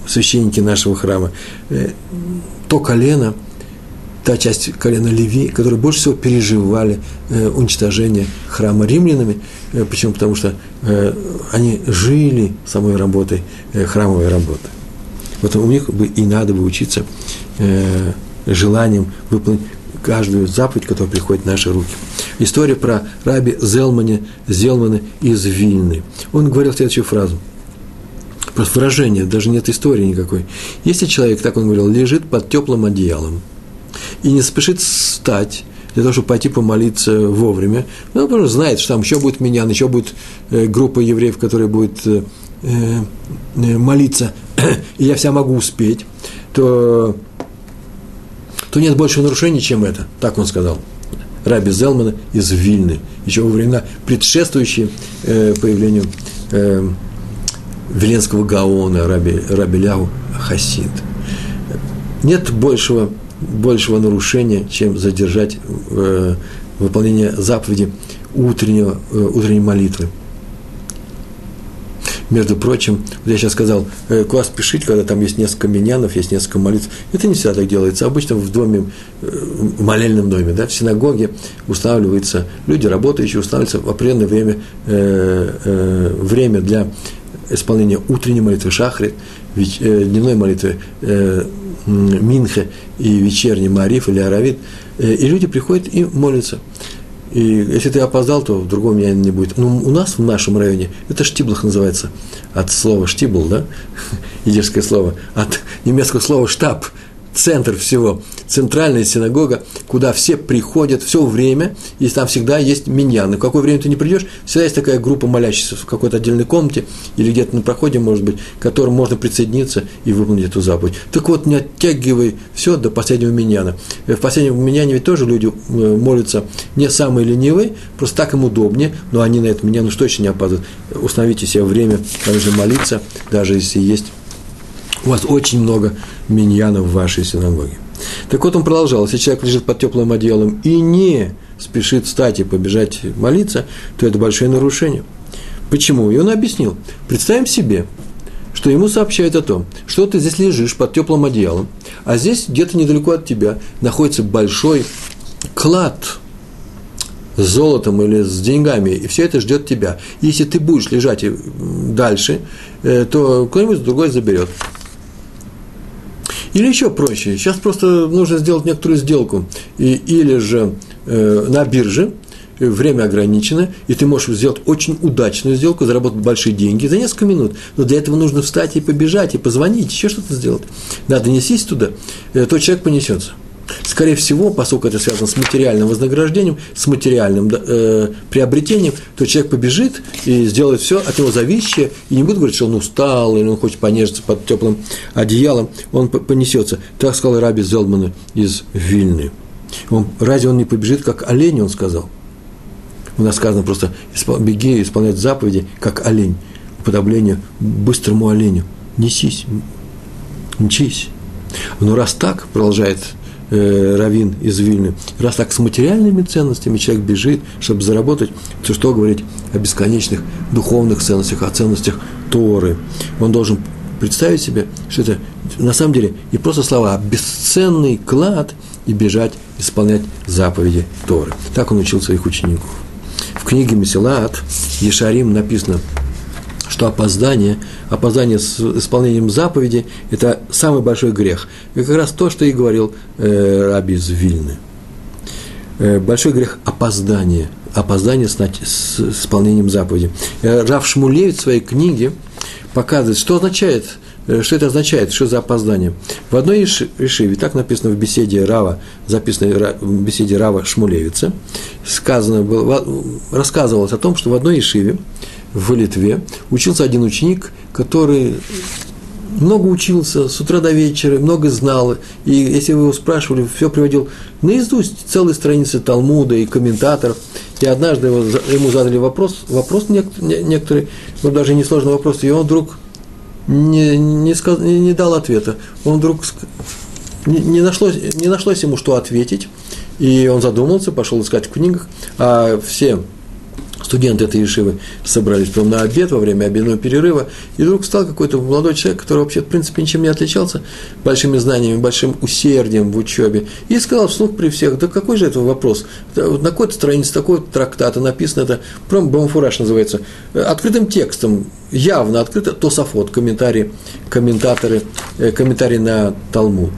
священники нашего храма. То колено – та часть колена Леви, которые больше всего переживали э, уничтожение храма римлянами. Э, почему? Потому что э, они жили самой работой, э, храмовой работой. Вот у них бы и надо бы учиться э, желанием выполнить каждую заповедь, которая приходит в наши руки. История про раби Зелмане, Зелмана из Вильны. Он говорил следующую фразу. Просто выражение, даже нет истории никакой. Если человек, так он говорил, лежит под теплым одеялом – и не спешит встать для того, чтобы пойти помолиться вовремя. Ну, потому что знает, что там еще будет меня, еще будет э, группа евреев, которая будет э, э, молиться, и я вся могу успеть, то, то нет больше нарушений, чем это. Так он сказал. Раби Зелмана из Вильны, еще во времена предшествующие появлению Веленского Гаона, Раби, Раби Ляу Хасид. Нет большего большего нарушения, чем задержать э, выполнение заповеди утреннего, э, утренней молитвы. Между прочим, вот я сейчас сказал, э, куда спешить, когда там есть несколько миньянов, есть несколько молитв. Это не всегда так делается. Обычно в доме, э, в молельном доме, да, в синагоге устанавливаются люди, работающие, устанавливаются в определенное время, э, э, время для исполнения утренней молитвы шахрит, дневной молитвы Минхе и вечерний Мариф или Аравит, э, и люди приходят и молятся. И если ты опоздал, то в другом дня не будет. Ну, у нас в нашем районе, это штиблах называется, от слова штибл, да, идишское слово, от немецкого слова штаб – центр всего, центральная синагога, куда все приходят все время, и там всегда есть миньян. И в какое время ты не придешь, всегда есть такая группа молящихся в какой-то отдельной комнате или где-то на проходе, может быть, к которым можно присоединиться и выполнить эту заповедь. Так вот, не оттягивай все до последнего миньяна. В последнем миньяне ведь тоже люди э, молятся не самые ленивые, просто так им удобнее, но они на этом миньян уж точно не опаздывают. Установите себе время, нужно молиться, даже если есть у вас очень много миньянов в вашей синагоге. Так вот он продолжал, если человек лежит под теплым одеялом и не спешит встать и побежать молиться, то это большое нарушение. Почему? И он объяснил. Представим себе, что ему сообщают о том, что ты здесь лежишь под теплым одеялом, а здесь где-то недалеко от тебя находится большой клад с золотом или с деньгами, и все это ждет тебя. Если ты будешь лежать дальше, э, то кто-нибудь другой заберет. Или еще проще, сейчас просто нужно сделать некоторую сделку, и, или же э, на бирже, время ограничено, и ты можешь сделать очень удачную сделку, заработать большие деньги за несколько минут. Но для этого нужно встать и побежать, и позвонить, еще что-то сделать. Надо нестись туда, э, то человек понесется. Скорее всего, поскольку это связано с материальным вознаграждением, с материальным э, приобретением, то человек побежит и сделает все от него зависящее, и не будет говорить, что он устал, или он хочет понежиться под теплым одеялом, он понесется. Так сказал Раби Зелдмана из Вильны. Он, разве он не побежит, как олень, он сказал? У нас сказано просто, беги исполнять заповеди, как олень. Уподобление быстрому оленю. Несись, мчись. Но раз так, продолжает э, Равин из Вильны, раз так с материальными ценностями человек бежит, чтобы заработать, то что говорить о бесконечных духовных ценностях, о ценностях Торы. Он должен представить себе, что это на самом деле не просто слова, а бесценный клад и бежать исполнять заповеди Торы. Так он учил своих учеников. В книге Месилат Ешарим написано – что опоздание, опоздание с исполнением заповеди – это самый большой грех. И как раз то, что и говорил э, Раби из Вильны. Э, большой грех – опоздание, опоздание с, с исполнением заповеди. Э, Рав Шмулевич в своей книге показывает, что означает э, что это означает, что за опоздание? В одной Ишиве, так написано в беседе Рава, записанной в беседе Рава Шмулевица, сказано было, рассказывалось о том, что в одной Ишиве в Литве учился один ученик, который много учился с утра до вечера, много знал, и если вы его спрашивали, все приводил наизусть целые страницы Талмуда и комментаторов. И однажды его, ему задали вопрос, вопрос некоторые, ну даже несложный вопрос, и он вдруг не, не, сказ, не, не дал ответа. Он вдруг не, не, нашлось, не нашлось ему, что ответить, и он задумался, пошел искать в книгах, а все студенты этой Ешивы собрались потом на обед во время обедного перерыва, и вдруг стал какой-то молодой человек, который вообще, в принципе, ничем не отличался, большими знаниями, большим усердием в учебе, и сказал вслух при всех, да какой же это вопрос? На какой-то странице такой трактата написано, это прям Бамфураж называется, открытым текстом, явно открыто, Тософот, комментарии, комментаторы, э, комментарии на Талмуд.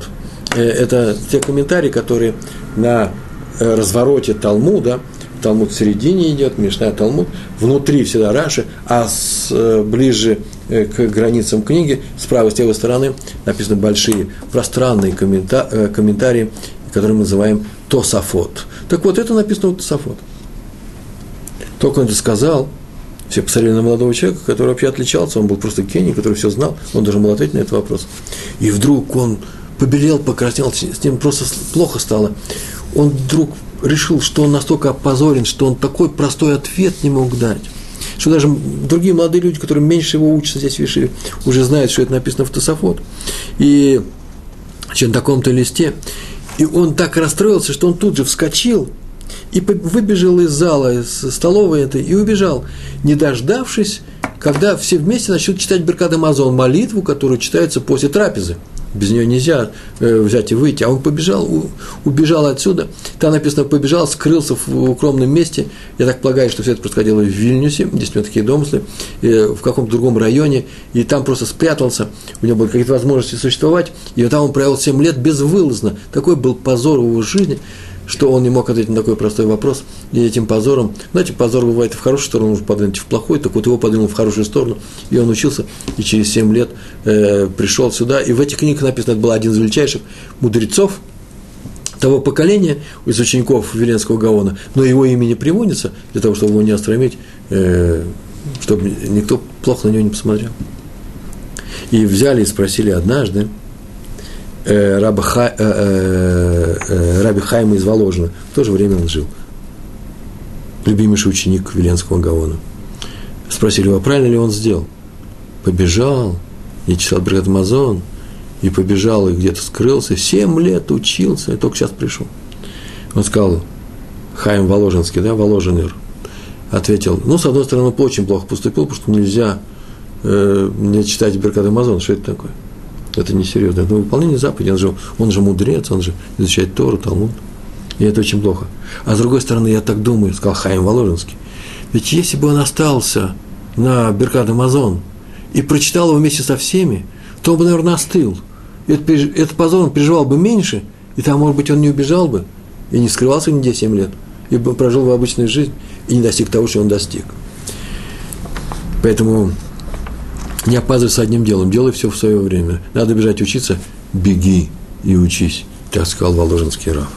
Э, это те комментарии, которые на э, развороте Талмуда – Талмуд в середине идет, Мишна Талмуд, внутри всегда Раши, а с, э, ближе э, к границам книги, с правой, с левой стороны, написаны большие пространные коммента, э, комментарии, которые мы называем Тософот. Так вот, это написано в Тософот. Только он это сказал, все посмотрели на молодого человека, который вообще отличался, он был просто гений, который все знал, он должен был ответить на этот вопрос. И вдруг он побелел, покраснел, с ним просто плохо стало. Он вдруг решил, что он настолько опозорен, что он такой простой ответ не мог дать. Что даже другие молодые люди, которые меньше его учатся здесь в Вишиве, уже знают, что это написано в Тософот. И на таком-то листе. И он так расстроился, что он тут же вскочил и выбежал из зала, из столовой этой, и убежал, не дождавшись, когда все вместе начнут читать Беркат Амазон, молитву, которую читается после трапезы без нее нельзя э, взять и выйти. А он побежал, убежал отсюда. Там написано, побежал, скрылся в укромном месте. Я так полагаю, что все это происходило в Вильнюсе, здесь у меня такие домыслы, в каком-то другом районе, и там просто спрятался, у него были какие-то возможности существовать, и там он провел 7 лет безвылазно. Такой был позор в его жизни – что он не мог ответить на такой простой вопрос, и этим позором, знаете, позор бывает в хорошую сторону, может подвинуть в плохую, так вот его подвинул в хорошую сторону, и он учился, и через 7 лет э, пришел сюда, и в этих книгах написано, это был один из величайших мудрецов того поколения из учеников Веленского Гаона, но его имя не приводится для того, чтобы его не остромить, э, чтобы никто плохо на него не посмотрел. И взяли и спросили однажды, э, раба Ха, э, э, э, Раби Хайма из Воложина. В то же время он жил. Любимейший ученик Веленского Гаона. Спросили его, правильно ли он сделал. Побежал, и читал Бригад Амазон, и побежал, и где-то скрылся. Семь лет учился, и только сейчас пришел. Он сказал, Хайм Воложенский, да, Воложенер, ответил, ну, с одной стороны, он очень плохо поступил, потому что нельзя э, не читать Беркат Амазон, что это такое? Это несерьезно. Это выполнение заповеди. Он же, он же мудрец, он же изучает Тору, Талмуд. И это очень плохо. А с другой стороны, я так думаю, сказал Хайм Воложенский, ведь если бы он остался на Беркат Амазон и прочитал его вместе со всеми, то он бы, наверное, остыл. Этот, этот позор он переживал бы меньше, и там, может быть, он не убежал бы, и не скрывался нигде 7 лет, и прожил бы обычную жизнь, и не достиг того, что он достиг. Поэтому не опаздывай одним делом, делай все в свое время. Надо бежать учиться, беги и учись, так сказал Воложенский Раф.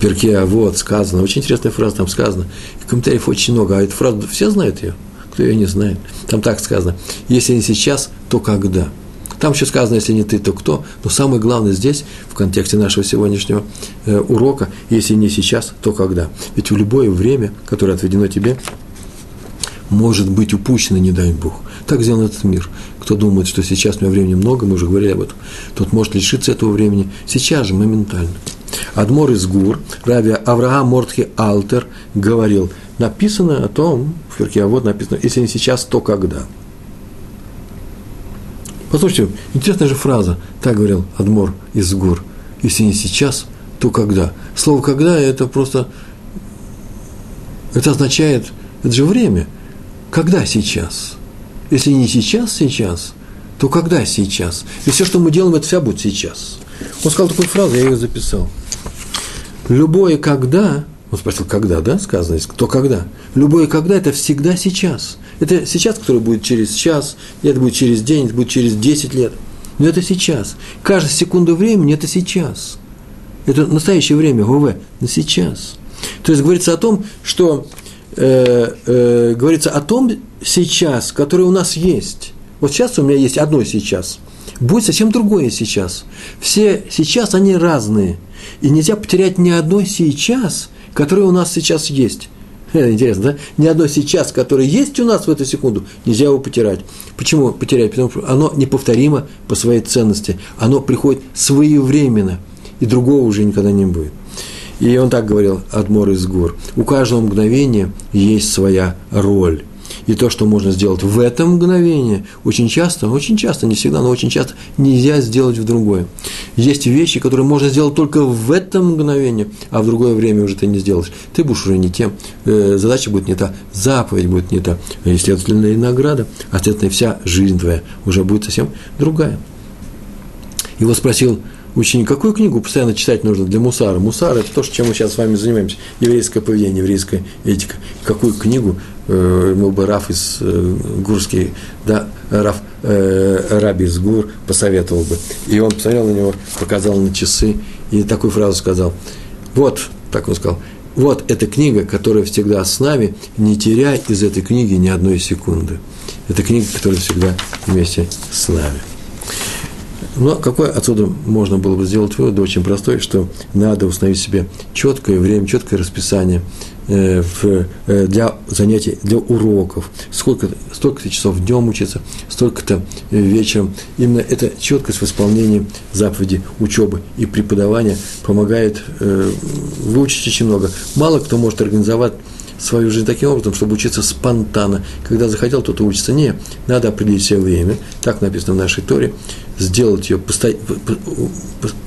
Перке а вот сказано, очень интересная фраза там сказана, и комментариев очень много, а эту фразу все знают ее, кто ее не знает. Там так сказано, если не сейчас, то когда – там еще сказано, если не ты, то кто. Но самое главное здесь, в контексте нашего сегодняшнего э, урока, если не сейчас, то когда. Ведь в любое время, которое отведено тебе, может быть упущено, не дай Бог. Так сделан этот мир. Кто думает, что сейчас у меня времени много, мы уже говорили об этом, тот может лишиться этого времени сейчас же, моментально. Адмор из Гур, Рави Авраам Мортхи Алтер говорил, написано о том, в Ферке, а вот написано, если не сейчас, то когда – Послушайте, интересная же фраза, так говорил Адмор из Гур. Если не сейчас, то когда? Слово «когда» – это просто, это означает, это же время. Когда сейчас? Если не сейчас, сейчас, то когда сейчас? И все, что мы делаем, это вся будет сейчас. Он сказал такую фразу, я ее записал. Любое «когда», он спросил, когда, да, сказано кто когда? Любое «когда» – это всегда сейчас. Это сейчас, который будет через час, это будет через день, это будет через 10 лет. Но это сейчас. Каждая секунда времени – это сейчас. Это настоящее время, ВВ, на сейчас. То есть говорится о том, что э, э, говорится о том сейчас, которое у нас есть. Вот сейчас у меня есть одно сейчас. Будет совсем другое сейчас. Все сейчас, они разные. И нельзя потерять ни одно сейчас, которое у нас сейчас есть. Интересно, да? Ни одно сейчас, которое есть у нас в эту секунду, нельзя его потерять. Почему потерять? Потому что оно неповторимо по своей ценности. Оно приходит своевременно, и другого уже никогда не будет. И он так говорил, Адмор из гор. У каждого мгновения есть своя роль. И то, что можно сделать в этом мгновении, очень часто, очень часто, не всегда, но очень часто нельзя сделать в другое. Есть вещи, которые можно сделать только в этом мгновении, а в другое время уже ты не сделаешь. Ты будешь уже не тем, э, задача будет не та, заповедь будет не та, и, следовательно, и награда, а, следовательно, вся жизнь твоя уже будет совсем другая. Его спросил ученик, какую книгу постоянно читать нужно для мусара? Мусар – это то, чем мы сейчас с вами занимаемся. Еврейское поведение, еврейская этика. Какую книгу э, мог бы Раф из э, Гурский, да, Раф, э, Раби из Гур посоветовал бы. И он посмотрел на него, показал на часы и такую фразу сказал. Вот, так он сказал, вот эта книга, которая всегда с нами, не теряй из этой книги ни одной секунды. Это книга, которая всегда вместе с нами. Но какой отсюда можно было бы сделать вывод, очень простой, что надо установить себе четкое время, четкое расписание э, э, для занятий, для уроков, сколько, столько-то часов днем учиться, столько-то э, вечером. Именно эта четкость в исполнении заповеди учебы и преподавания помогает выучить очень много. Мало кто может организовать свою жизнь таким образом, чтобы учиться спонтанно. Когда захотел, тот учится. Не, надо определить себе время. Так написано в нашей Торе. Сделать ее посто...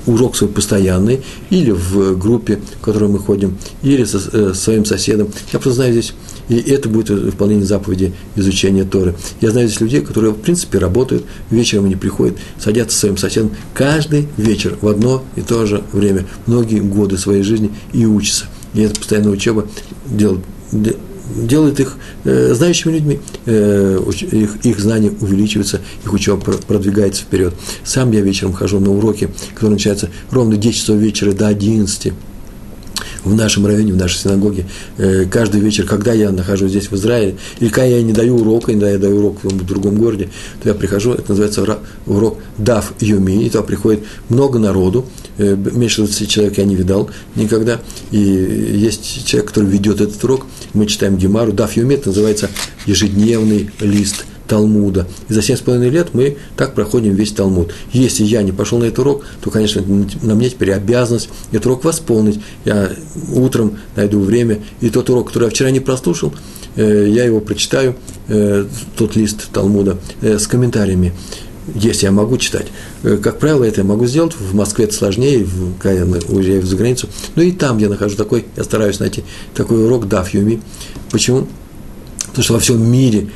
урок свой постоянный, или в группе, в которой мы ходим, или со э, своим соседом. Я просто знаю здесь, и это будет выполнение заповеди изучения Торы. Я знаю здесь людей, которые, в принципе, работают, вечером они приходят, садятся со своим соседом каждый вечер в одно и то же время, многие годы своей жизни и учатся. И эта постоянная учеба делает делает их э, знающими людьми, э, их, их знания увеличиваются, их учеба продвигается вперед. Сам я вечером хожу на уроки, которые начинаются ровно 10 часов вечера до 11 в нашем районе, в нашей синагоге, э, каждый вечер, когда я нахожусь здесь, в Израиле, или когда я не даю урока, когда я даю урок в другом городе, то я прихожу, это называется урок Дав Юми, и туда приходит много народу, меньше 20 человек я не видал никогда, и есть человек, который ведет этот урок, мы читаем Гемару, Дав Юми, это называется ежедневный лист Талмуда. И за семь с половиной лет мы так проходим весь Талмуд. Если я не пошел на этот урок, то, конечно, на мне теперь обязанность этот урок восполнить. Я утром найду время, и тот урок, который я вчера не прослушал, э, я его прочитаю, э, тот лист Талмуда, э, с комментариями если я могу читать. Как правило, это я могу сделать. В Москве это сложнее, когда я уезжаю за границу. Но и там я нахожу такой, я стараюсь найти такой урок Даф Юми. Почему? Потому что во всем мире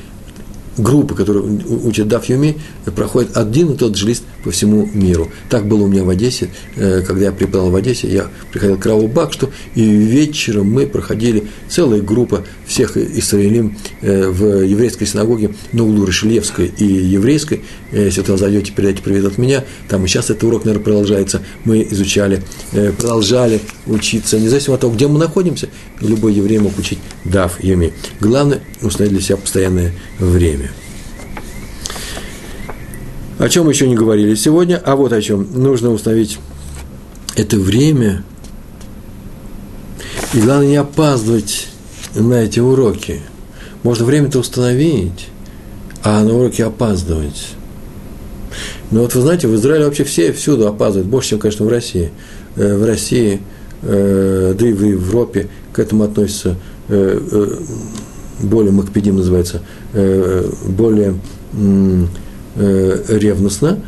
группы, которые учат Даф Юми, проходят один и тот же лист по всему миру. Так было у меня в Одессе, э, когда я преподавал в Одессе, я приходил к Раву Бакшту, и вечером мы проходили целая группа всех Исраилим э, в еврейской синагоге на углу Рашилевской и еврейской. Э, если вы зайдете, передайте привет от меня. Там и сейчас этот урок, наверное, продолжается. Мы изучали, продолжали учиться, независимо от того, где мы находимся, любой еврей мог учить Даф Юми. Главное – установить для себя постоянное время. О чем еще не говорили сегодня, а вот о чем. Нужно установить это время, и главное не опаздывать на эти уроки. Можно время-то установить, а на уроки опаздывать. Но вот вы знаете, в Израиле вообще все всюду опаздывают, больше, чем, конечно, в России. Э, в России, э, да и в Европе к этому относятся э, более макпедим называется, более э, ревностно,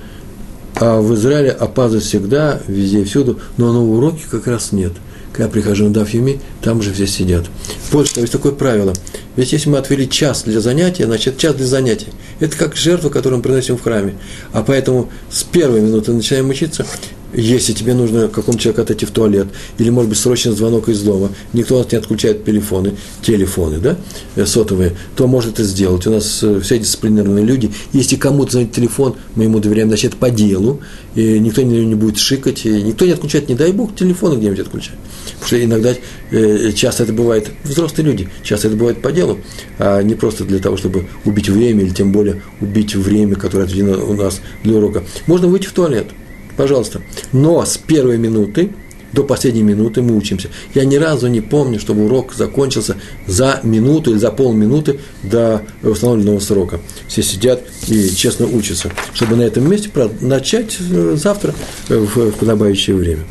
а в Израиле опаздывают всегда, везде и всюду, но на уроке как раз нет. Когда я прихожу на Дафьюми, там же все сидят. Вот что, есть такое правило. Ведь если мы отвели час для занятия, значит час для занятия. Это как жертва, которую мы приносим в храме. А поэтому с первой минуты начинаем учиться, если тебе нужно какому человеку отойти в туалет, или, может быть, срочный звонок из дома, никто у нас не отключает телефоны, телефоны, да, э, сотовые, то может это сделать. У нас э, все дисциплинированные люди. Если кому-то звонит телефон, мы ему доверяем, значит, по делу, и никто не, не будет шикать, и никто не отключает, не дай бог, телефоны где-нибудь отключать. Потому что иногда, э, часто это бывает, взрослые люди, часто это бывает по делу, а не просто для того, чтобы убить время, или тем более убить время, которое отведено у нас для урока. Можно выйти в туалет – Пожалуйста. Но с первой минуты до последней минуты мы учимся. Я ни разу не помню, чтобы урок закончился за минуту или за полминуты до установленного срока. Все сидят и честно учатся, чтобы на этом месте начать э, завтра в подобающее время.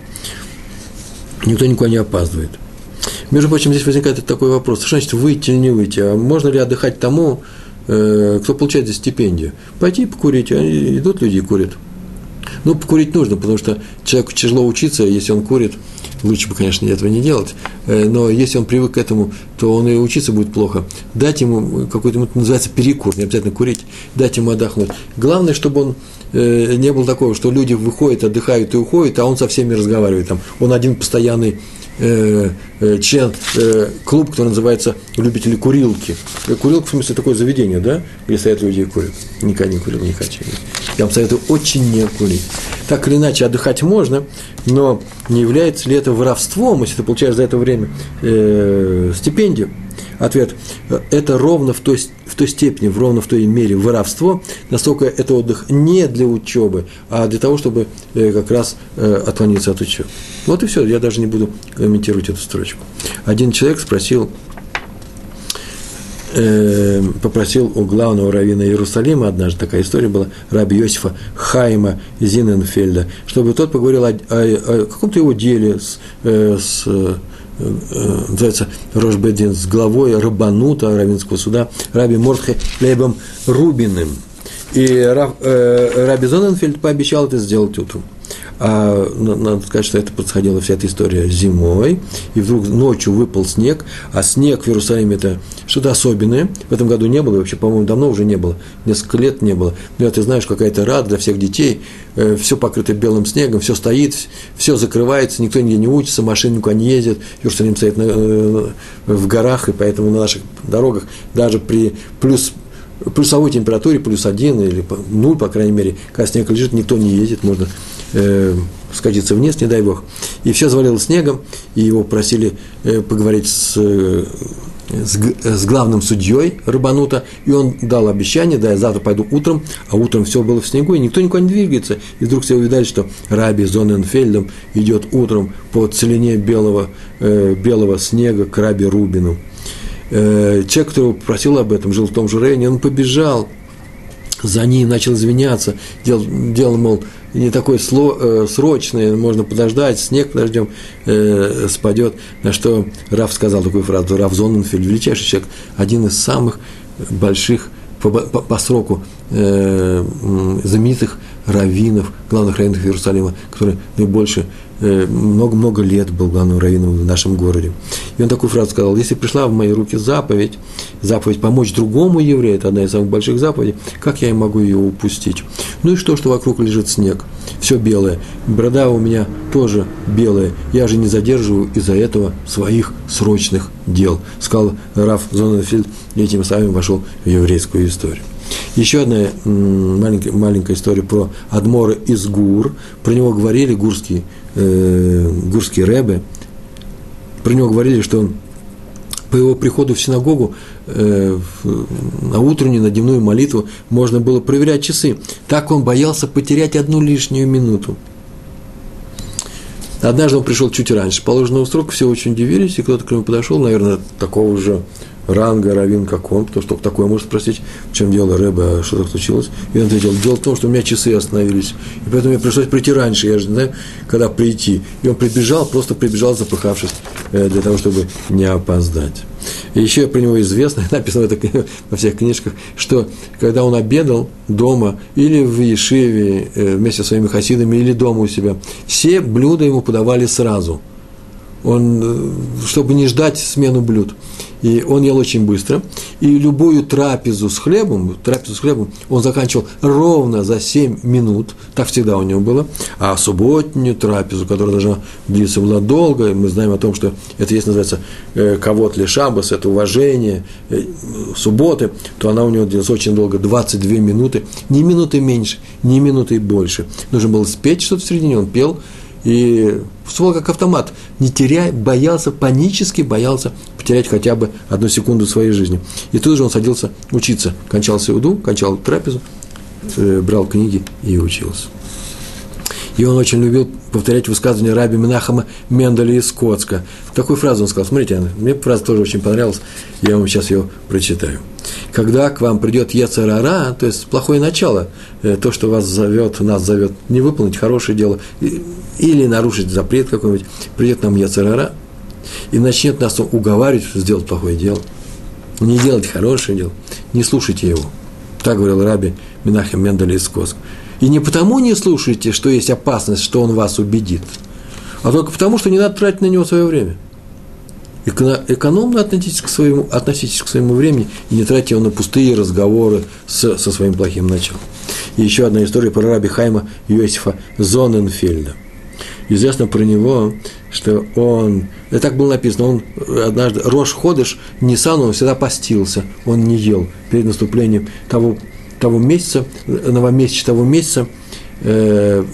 Никто никуда не опаздывает. Между прочим, здесь возникает такой вопрос, что значит выйти или не выйти, а можно ли отдыхать тому, э, кто получает за стипендию? Пойти покурить, а идут люди и курят. Ну, покурить нужно, потому что человеку тяжело учиться, если он курит, лучше бы, конечно, этого не делать, э, но если он привык к этому, то он и учиться будет плохо. Дать ему какой-то, это называется перекур, не обязательно курить, дать ему отдохнуть. Главное, чтобы он э, не было такого, что люди выходят, отдыхают и уходят, а он со всеми разговаривает. Там, он один постоянный э, э, член э, клуб, который называется «Любители курилки». Курилка, в смысле, такое заведение, да, где стоят люди и курят. Никогда не курил, не хочу. Я вам советую очень не курить. Так или иначе, отдыхать можно, но не является ли это воровством, если ты получаешь за это время э, стипендию? Ответ – это ровно в той, в той степени, в ровно в той мере воровство, насколько это отдых не для учебы, а для того, чтобы э, как раз э, отклониться от учебы. Вот и все, я даже не буду комментировать эту строчку. Один человек спросил, э, попросил у главного раввина Иерусалима, однажды такая история была, раби Йосифа Хайма Зиненфельда, чтобы тот поговорил о, о, о каком-то его деле с, э, с э, называется Рошбедин с главой Рабанута Равинского суда, Раби Мортхе Лейбом Рубиным. И э, Раби Зоненфельд пообещал это сделать утром. А надо сказать, что это происходила вся эта история зимой, и вдруг ночью выпал снег, а снег в Иерусалиме это что-то особенное. В этом году не было, вообще, по-моему, давно уже не было, несколько лет не было. Но ты знаешь, какая-то рада для всех детей, э, все покрыто белым снегом, все стоит, все закрывается, никто нигде не учится, машины никуда не ездят, Иерусалим стоит на, э, в горах, и поэтому на наших дорогах даже при плюс плюсовой температуре, плюс один или нуль, по крайней мере, когда снег лежит, никто не ездит, можно э, скатиться вниз, не дай бог. И все завалило снегом, и его просили э, поговорить с, э, с, с главным судьей Рыбанута, и он дал обещание, да, я завтра пойду утром, а утром все было в снегу, и никто никуда не двигается. И вдруг все увидали, что Раби Зоненфельдом идет утром по целине белого, э, белого снега к Раби Рубину. Э, человек, который просил об этом, жил в том же районе, он побежал, за ним, начал извиняться, делал, делал мол, не такой сло, э, срочный, можно подождать, снег подождем, э, спадет. На что Раф сказал такую фразу, Раф Зоненфельд, величайший человек, один из самых больших по, по, по сроку э, знаменитых раввинов, главных раввинов Иерусалима, который наибольше Э, много-много лет был главным раввином в нашем городе. И он такую фразу сказал, если пришла в мои руки заповедь, заповедь помочь другому еврею, это одна из самых больших заповедей, как я могу ее упустить? Ну и что, что вокруг лежит снег, все белое, борода у меня тоже белая, я же не задерживаю из-за этого своих срочных дел, сказал Раф Зоненфельд, и этим самым вошел в еврейскую историю. Еще одна маленькая, маленькая история про Адмора из Гур. Про него говорили гурские, э, гурские рэбы. Про него говорили, что он по его приходу в синагогу э, на утреннюю, на дневную молитву можно было проверять часы. Так он боялся потерять одну лишнюю минуту. Однажды он пришел чуть раньше положенного срока, все очень удивились, и кто-то к нему подошел, наверное, такого же ранга равин, как он, потому что такое может спросить, в чем дело Рэба, а что-то случилось. И он ответил, дело в том, что у меня часы остановились, и поэтому мне пришлось прийти раньше, я же не знаю, когда прийти. И он прибежал, просто прибежал, запыхавшись, э, для того, чтобы не опоздать. И еще про него известно, написано это во всех книжках, что когда он обедал дома или в Ешиве э, вместе со своими хасидами, или дома у себя, все блюда ему подавали сразу – он, э, чтобы не ждать смену блюд. И он ел очень быстро. И любую трапезу с хлебом, трапезу с хлебом он заканчивал ровно за 7 минут. Так всегда у него было. А субботнюю трапезу, которая должна длиться была долго, мы знаем о том, что это есть, называется, э, кавот ли шабас, это уважение э, субботы, то она у него длилась очень долго, 22 минуты. Ни минуты меньше, ни минуты больше. Нужно было спеть что-то в середине, он пел, и ствол как автомат, не теряя, боялся, панически боялся потерять хотя бы одну секунду своей жизни. И тут же он садился учиться. Кончал Сеуду, кончал трапезу, э, брал книги и учился. И он очень любил повторять высказывания раби Минахама Менделя из Скотска. Такую фразу он сказал. Смотрите, мне фраза тоже очень понравилась, я вам сейчас ее прочитаю. Когда к вам придет Ецарара, то есть плохое начало, э, то, что вас зовет, нас зовет не выполнить хорошее дело или нарушить запрет какой-нибудь, придет нам Ецарара и начнет нас уговаривать сделать плохое дело, не делать хорошее дело, не слушайте его. Так говорил раби Минахем Мендель из Скотска. И не потому не слушайте, что есть опасность, что он вас убедит, а только потому, что не надо тратить на него свое время. Экономно относитесь к своему, относитесь к своему времени и не тратьте его на пустые разговоры с, со своим плохим началом. И еще одна история про раби Хайма Йосифа Зоненфельда. Известно про него, что он, это так было написано, он однажды, Рош Ходыш, Нисан, он всегда постился, он не ел перед наступлением того того месяца, новомесяча того месяца, э,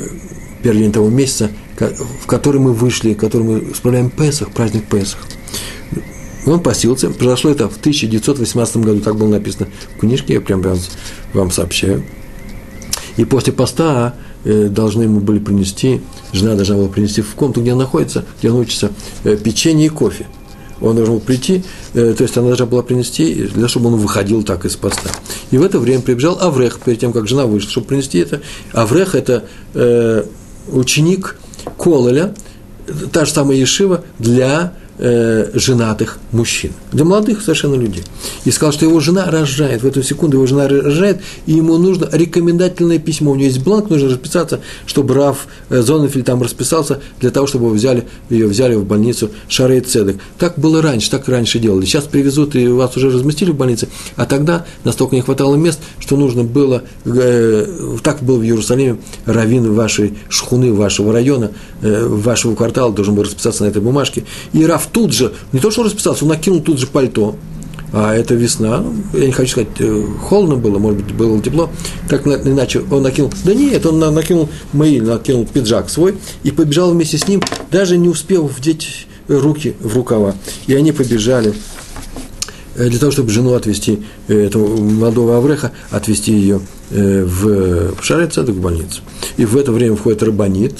первый день того месяца, в который мы вышли, в который мы справляем Песах, праздник Песах. Он постился. Произошло это в 1918 году, так было написано в книжке, я прям вам сообщаю. И после поста э, должны ему были принести, жена должна была принести в комнату, где он находится, где он учится, э, печенье и кофе он должен был прийти, э, то есть она должна была принести, для чтобы он выходил так из поста. И в это время прибежал Аврех, перед тем, как жена вышла, чтобы принести это. Аврех – это э, ученик Кололя, та же самая Ешива для э, женатых мужчин, для молодых совершенно людей. И сказал, что его жена рожает, в эту секунду его жена рожает, и ему нужно рекомендательное письмо. У него есть бланк, нужно расписаться, чтобы Раф э, Зонефель там расписался, для того, чтобы его взяли, ее взяли в больницу Шарей Цедек. Так было раньше, так раньше делали. Сейчас привезут, и вас уже разместили в больнице, а тогда настолько не хватало мест, что нужно было, э, так был в Иерусалиме, раввин вашей шхуны, вашего района, э, вашего квартала должен был расписаться на этой бумажке, и Раф тут же, не то что расписался, он накинул тут же пальто, а это весна, я не хочу сказать, э, холодно было, может быть, было тепло, так иначе он накинул, да нет, он накинул маиль, накинул пиджак свой и побежал вместе с ним, даже не успел вдеть руки в рукава, и они побежали э, для того, чтобы жену отвезти, э, этого молодого Авреха, отвезти ее в, в Шаре Цедек в больницу. И в это время входит Рабанит,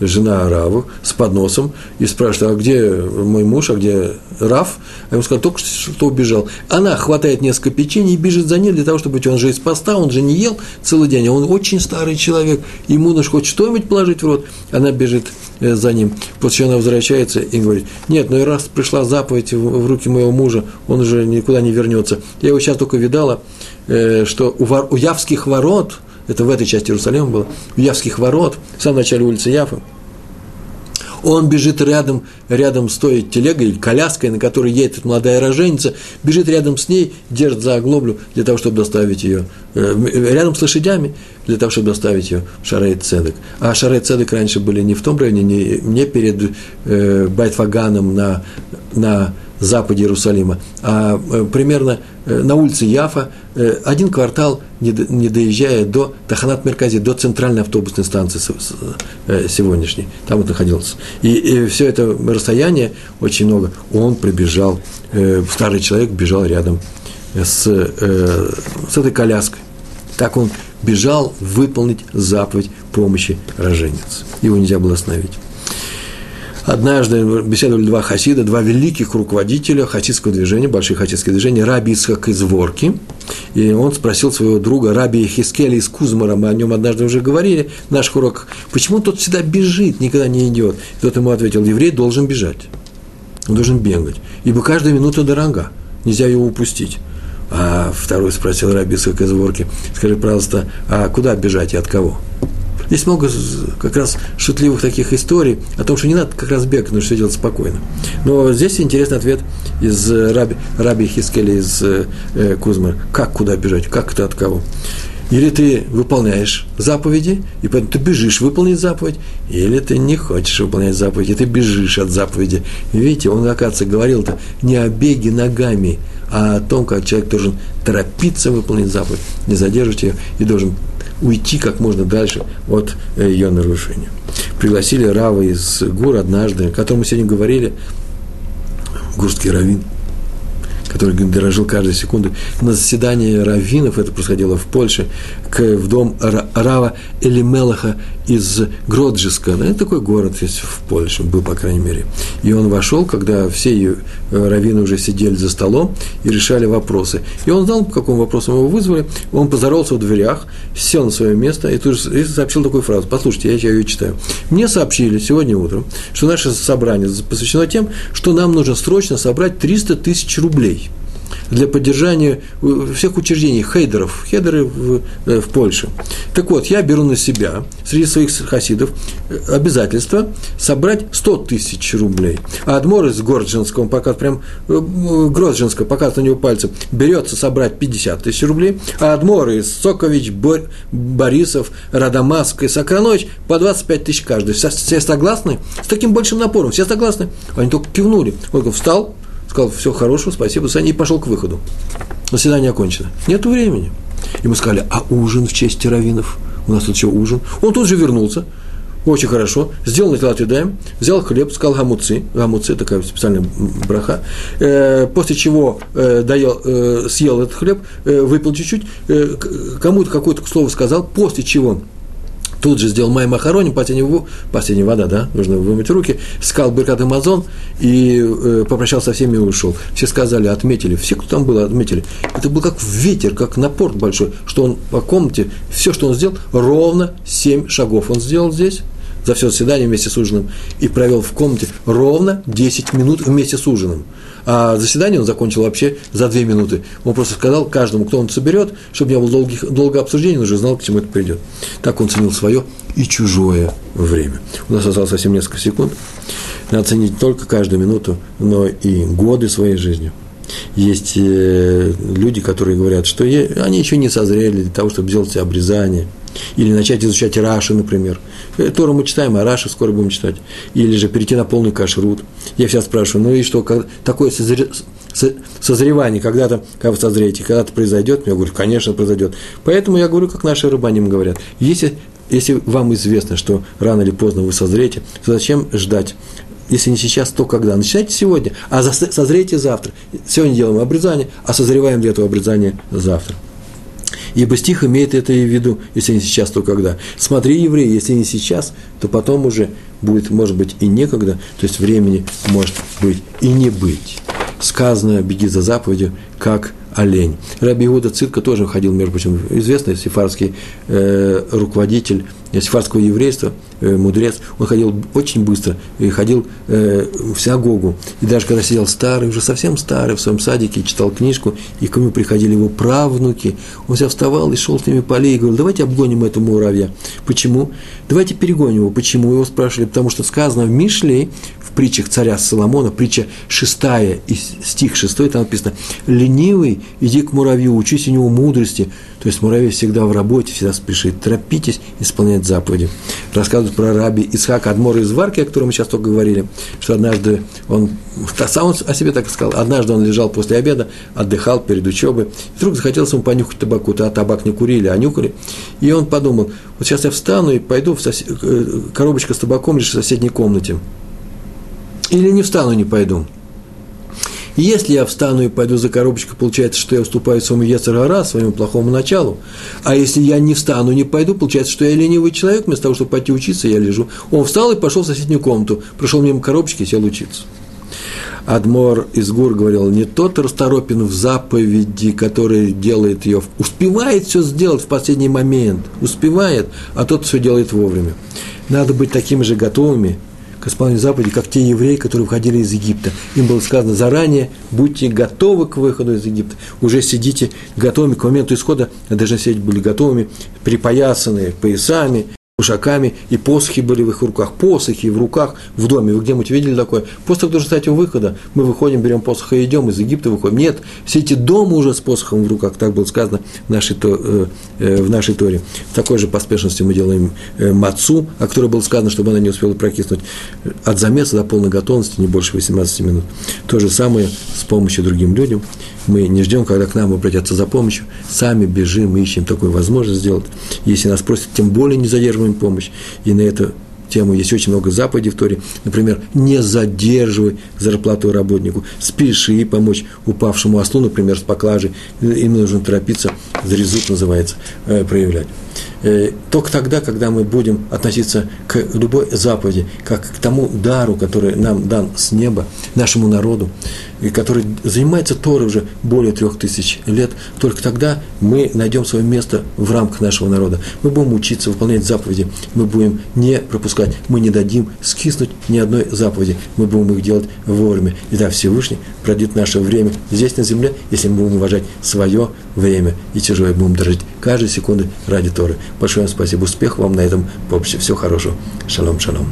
жена Раву, с подносом, и спрашивает, а где мой муж, а где Рав? А ему сказал, только что убежал. Она хватает несколько печенье и бежит за ним для того, чтобы он же из поста, он же не ел целый день, а он очень старый человек, ему нужно хоть что-нибудь положить в рот. Она бежит э, за ним. После чего она возвращается и говорит, нет, ну и раз пришла заповедь в руки моего мужа, он уже никуда не вернется. Я его сейчас только видала, э, что у Явских ворот – это в этой части Иерусалима было, у Явских ворот, в самом начале улицы Яфа, он бежит рядом, рядом с той телегой или коляской, на которой едет молодая роженица, бежит рядом с ней, держит за оглоблю для того, чтобы доставить ее, э, рядом с лошадями, для того, чтобы доставить ее в Шарей Цедек. А Шарей Цедек раньше были не в том районе, не, не перед э, Байтфаганом на, на западе Иерусалима, а э, примерно э, на улице Яфа, э, один квартал, не доезжая до Таханат Меркази, до центральной автобусной станции сегодняшней. Там вот находился. И, все это расстояние, очень много, он прибежал, старый человек бежал рядом с, с этой коляской. Так он бежал выполнить заповедь помощи роженец. Его нельзя было остановить. Однажды беседовали два хасида, два великих руководителя хасидского движения, больших хасидских движений, Раби Исхак из Ворки. И он спросил своего друга Раби Хискеля из Кузмара, мы о нем однажды уже говорили в наших уроках, почему тот всегда бежит, никогда не идет? И тот ему ответил, еврей должен бежать, он должен бегать, ибо каждая минута дорога, нельзя его упустить. А второй спросил Раби Исхак из Ворки, скажи, пожалуйста, а куда бежать и от кого? Здесь много как раз шутливых таких историй о том, что не надо как раз бегать, нужно все делать спокойно. Но здесь интересный ответ из Раби, Раби Хискеля из э, Кузмы. Как куда бежать, как это от кого? Или ты выполняешь заповеди, и поэтому ты бежишь выполнить заповедь, или ты не хочешь выполнять заповеди, и ты бежишь от заповеди. видите, он, оказывается, говорил-то не о беге ногами, а о том, как человек должен торопиться выполнить заповедь, не задерживать ее, и должен уйти как можно дальше от э, ее нарушения. Пригласили Рава из Гур однажды, о котором мы сегодня говорили, гурский раввин – который дорожил каждой секундой. На заседании раввинов, это происходило в Польше, к, в дом Рава Элимелаха из Гроджиска. Да, это такой город есть в Польше, был, по крайней мере. И он вошел, когда все э, раввины уже сидели за столом и решали вопросы. И он знал, по какому вопросу его вызвали. Он поздоровался в дверях, сел на свое место и тут же сообщил такую фразу. Послушайте, я ее читаю. Мне сообщили сегодня утром, что наше собрание посвящено тем, что нам нужно срочно собрать 300 тысяч рублей для поддержания всех учреждений, хейдеров, хейдеры в, э, в Польше. Так вот, я беру на себя среди своих хасидов э, обязательство собрать 100 тысяч рублей. А Адмор из Горджинского, пока прям э, Гроджинского, пока на него пальцем, берется собрать 50 тысяч рублей, а Адмор из Сокович, Бор, Борисов, Радамаск и Сакранович по 25 тысяч каждый. Все, все согласны? С таким большим напором, все согласны? Они только кивнули. Он встал, сказал, все хорошо, спасибо, Саня, и пошел к выходу. Заседание окончено. Нет времени. Ему сказали, а ужин в честь раввинов? У нас тут еще ужин. Он тут же вернулся, очень хорошо, сделал на Даем, взял хлеб, сказал гамуцы, гамуцы, такая специальная браха, э, после чего э, доел, э, съел этот хлеб, э, выпил чуть-чуть, э, кому-то какое-то слово сказал, после чего тут же сделал май махароним, последняя, вода, да, нужно вымыть руки, сказал Беркат Амазон и э, попрощался со всеми и ушел. Все сказали, отметили, все, кто там был, отметили. Это был как ветер, как напор большой, что он по комнате, все, что он сделал, ровно 7 шагов он сделал здесь, за все заседание вместе с ужином, и провел в комнате ровно 10 минут вместе с ужином. А заседание он закончил вообще за две минуты. Он просто сказал каждому, кто он соберет, чтобы не было долгих, долгого обсуждения, он уже знал, к чему это придет. Так он ценил свое и чужое время. У нас осталось совсем несколько секунд. Надо ценить не только каждую минуту, но и годы своей жизни. Есть э, люди, которые говорят, что они еще не созрели для того, чтобы сделать обрезание – или начать изучать Раши, например. Э, Тору мы читаем, а Раши скоро будем читать. Или же перейти на полный кашрут. Я всегда спрашиваю, ну и что, такое созревание, когда-то, когда вы созреете, когда-то произойдет? Я говорю, конечно, произойдет. Поэтому я говорю, как наши рыбаним говорят, если, если вам известно, что рано или поздно вы созреете, то зачем ждать? Если не сейчас, то когда? Начинайте сегодня, а созрейте завтра. Сегодня делаем обрезание, а созреваем для этого обрезания завтра. Ибо стих имеет это в виду, если не сейчас, то когда. Смотри, евреи, если не сейчас, то потом уже будет, может быть, и некогда, то есть времени может быть и не быть. Сказано «беги за заповедью, как олень». Раби Иуда Цитка тоже ходил, между прочим, известный сефарский э, руководитель сефарского еврейства, э, мудрец, он ходил очень быстро, и ходил э, в синагогу. И даже когда сидел старый, уже совсем старый, в своем садике, читал книжку, и к нему приходили его правнуки, он вся вставал и шел с ними по аллее, и говорил, давайте обгоним этого муравья. Почему? Давайте перегоним его. Почему? Его спрашивали, потому что сказано в Мишле, в притчах царя Соломона, притча шестая, стих шестой, там написано, ленивый, иди к муравью, учись у него мудрости, то есть муравей всегда в работе, всегда спешит. Торопитесь исполнять заповеди. Рассказывают про раби Исхака Адмора из Варки, о котором мы сейчас только говорили, что однажды он, сам он о себе так и сказал, однажды он лежал после обеда, отдыхал перед учебой, и вдруг захотелось ему понюхать табаку, а табак не курили, а нюхали. И он подумал, вот сейчас я встану и пойду в сосед... Э, коробочка с табаком лишь в соседней комнате. Или не встану, не пойду. Если я встану и пойду за коробочкой, получается, что я уступаю своему Ецарара, своему плохому началу. А если я не встану, не пойду, получается, что я ленивый человек, вместо того, чтобы пойти учиться, я лежу. Он встал и пошел в соседнюю комнату, прошел мимо коробочки и сел учиться. Адмор из Гур говорил, не тот расторопен в заповеди, который делает ее, успевает все сделать в последний момент, успевает, а тот все делает вовремя. Надо быть такими же готовыми к исполнению заповедей, как те евреи, которые выходили из Египта. Им было сказано заранее, будьте готовы к выходу из Египта, уже сидите готовыми к моменту исхода, должны сидеть были готовыми, припоясанные поясами, ушаками, и посохи были в их руках, посохи в руках в доме. Вы где-нибудь видели такое? Посох должен стать у выхода. Мы выходим, берем посох и идем, из Египта выходим. Нет, все эти дома уже с посохом в руках, так было сказано в нашей, э, э, в нашей Торе. В такой же поспешности мы делаем э, мацу, о которой было сказано, чтобы она не успела прокиснуть. От замеса до полной готовности не больше 18 минут. То же самое с помощью другим людям. Мы не ждем, когда к нам обратятся за помощью, сами бежим, ищем такую возможность сделать. Если нас просят, тем более не задерживаем помощь. И на эту тему есть очень много заповедей в Торе. Например, не задерживай зарплату работнику, спеши помочь упавшему ослу, например, с поклажей. Им нужно торопиться, зрезут называется, э, проявлять. Э, только тогда, когда мы будем относиться к любой заповеди, как к тому дару, который нам дан с неба, нашему народу, и который занимается Торой уже более трех тысяч лет, только тогда мы найдем свое место в рамках нашего народа. Мы будем учиться выполнять заповеди, мы будем не пропускать, мы не дадим скиснуть ни одной заповеди, мы будем их делать вовремя. И да, Всевышний пройдет наше время здесь на земле, если мы будем уважать свое время и тяжелое будем дорожить каждой секунды ради Торы. Большое вам спасибо, успехов вам на этом поприще. Всего хорошего. Шалом, шалом.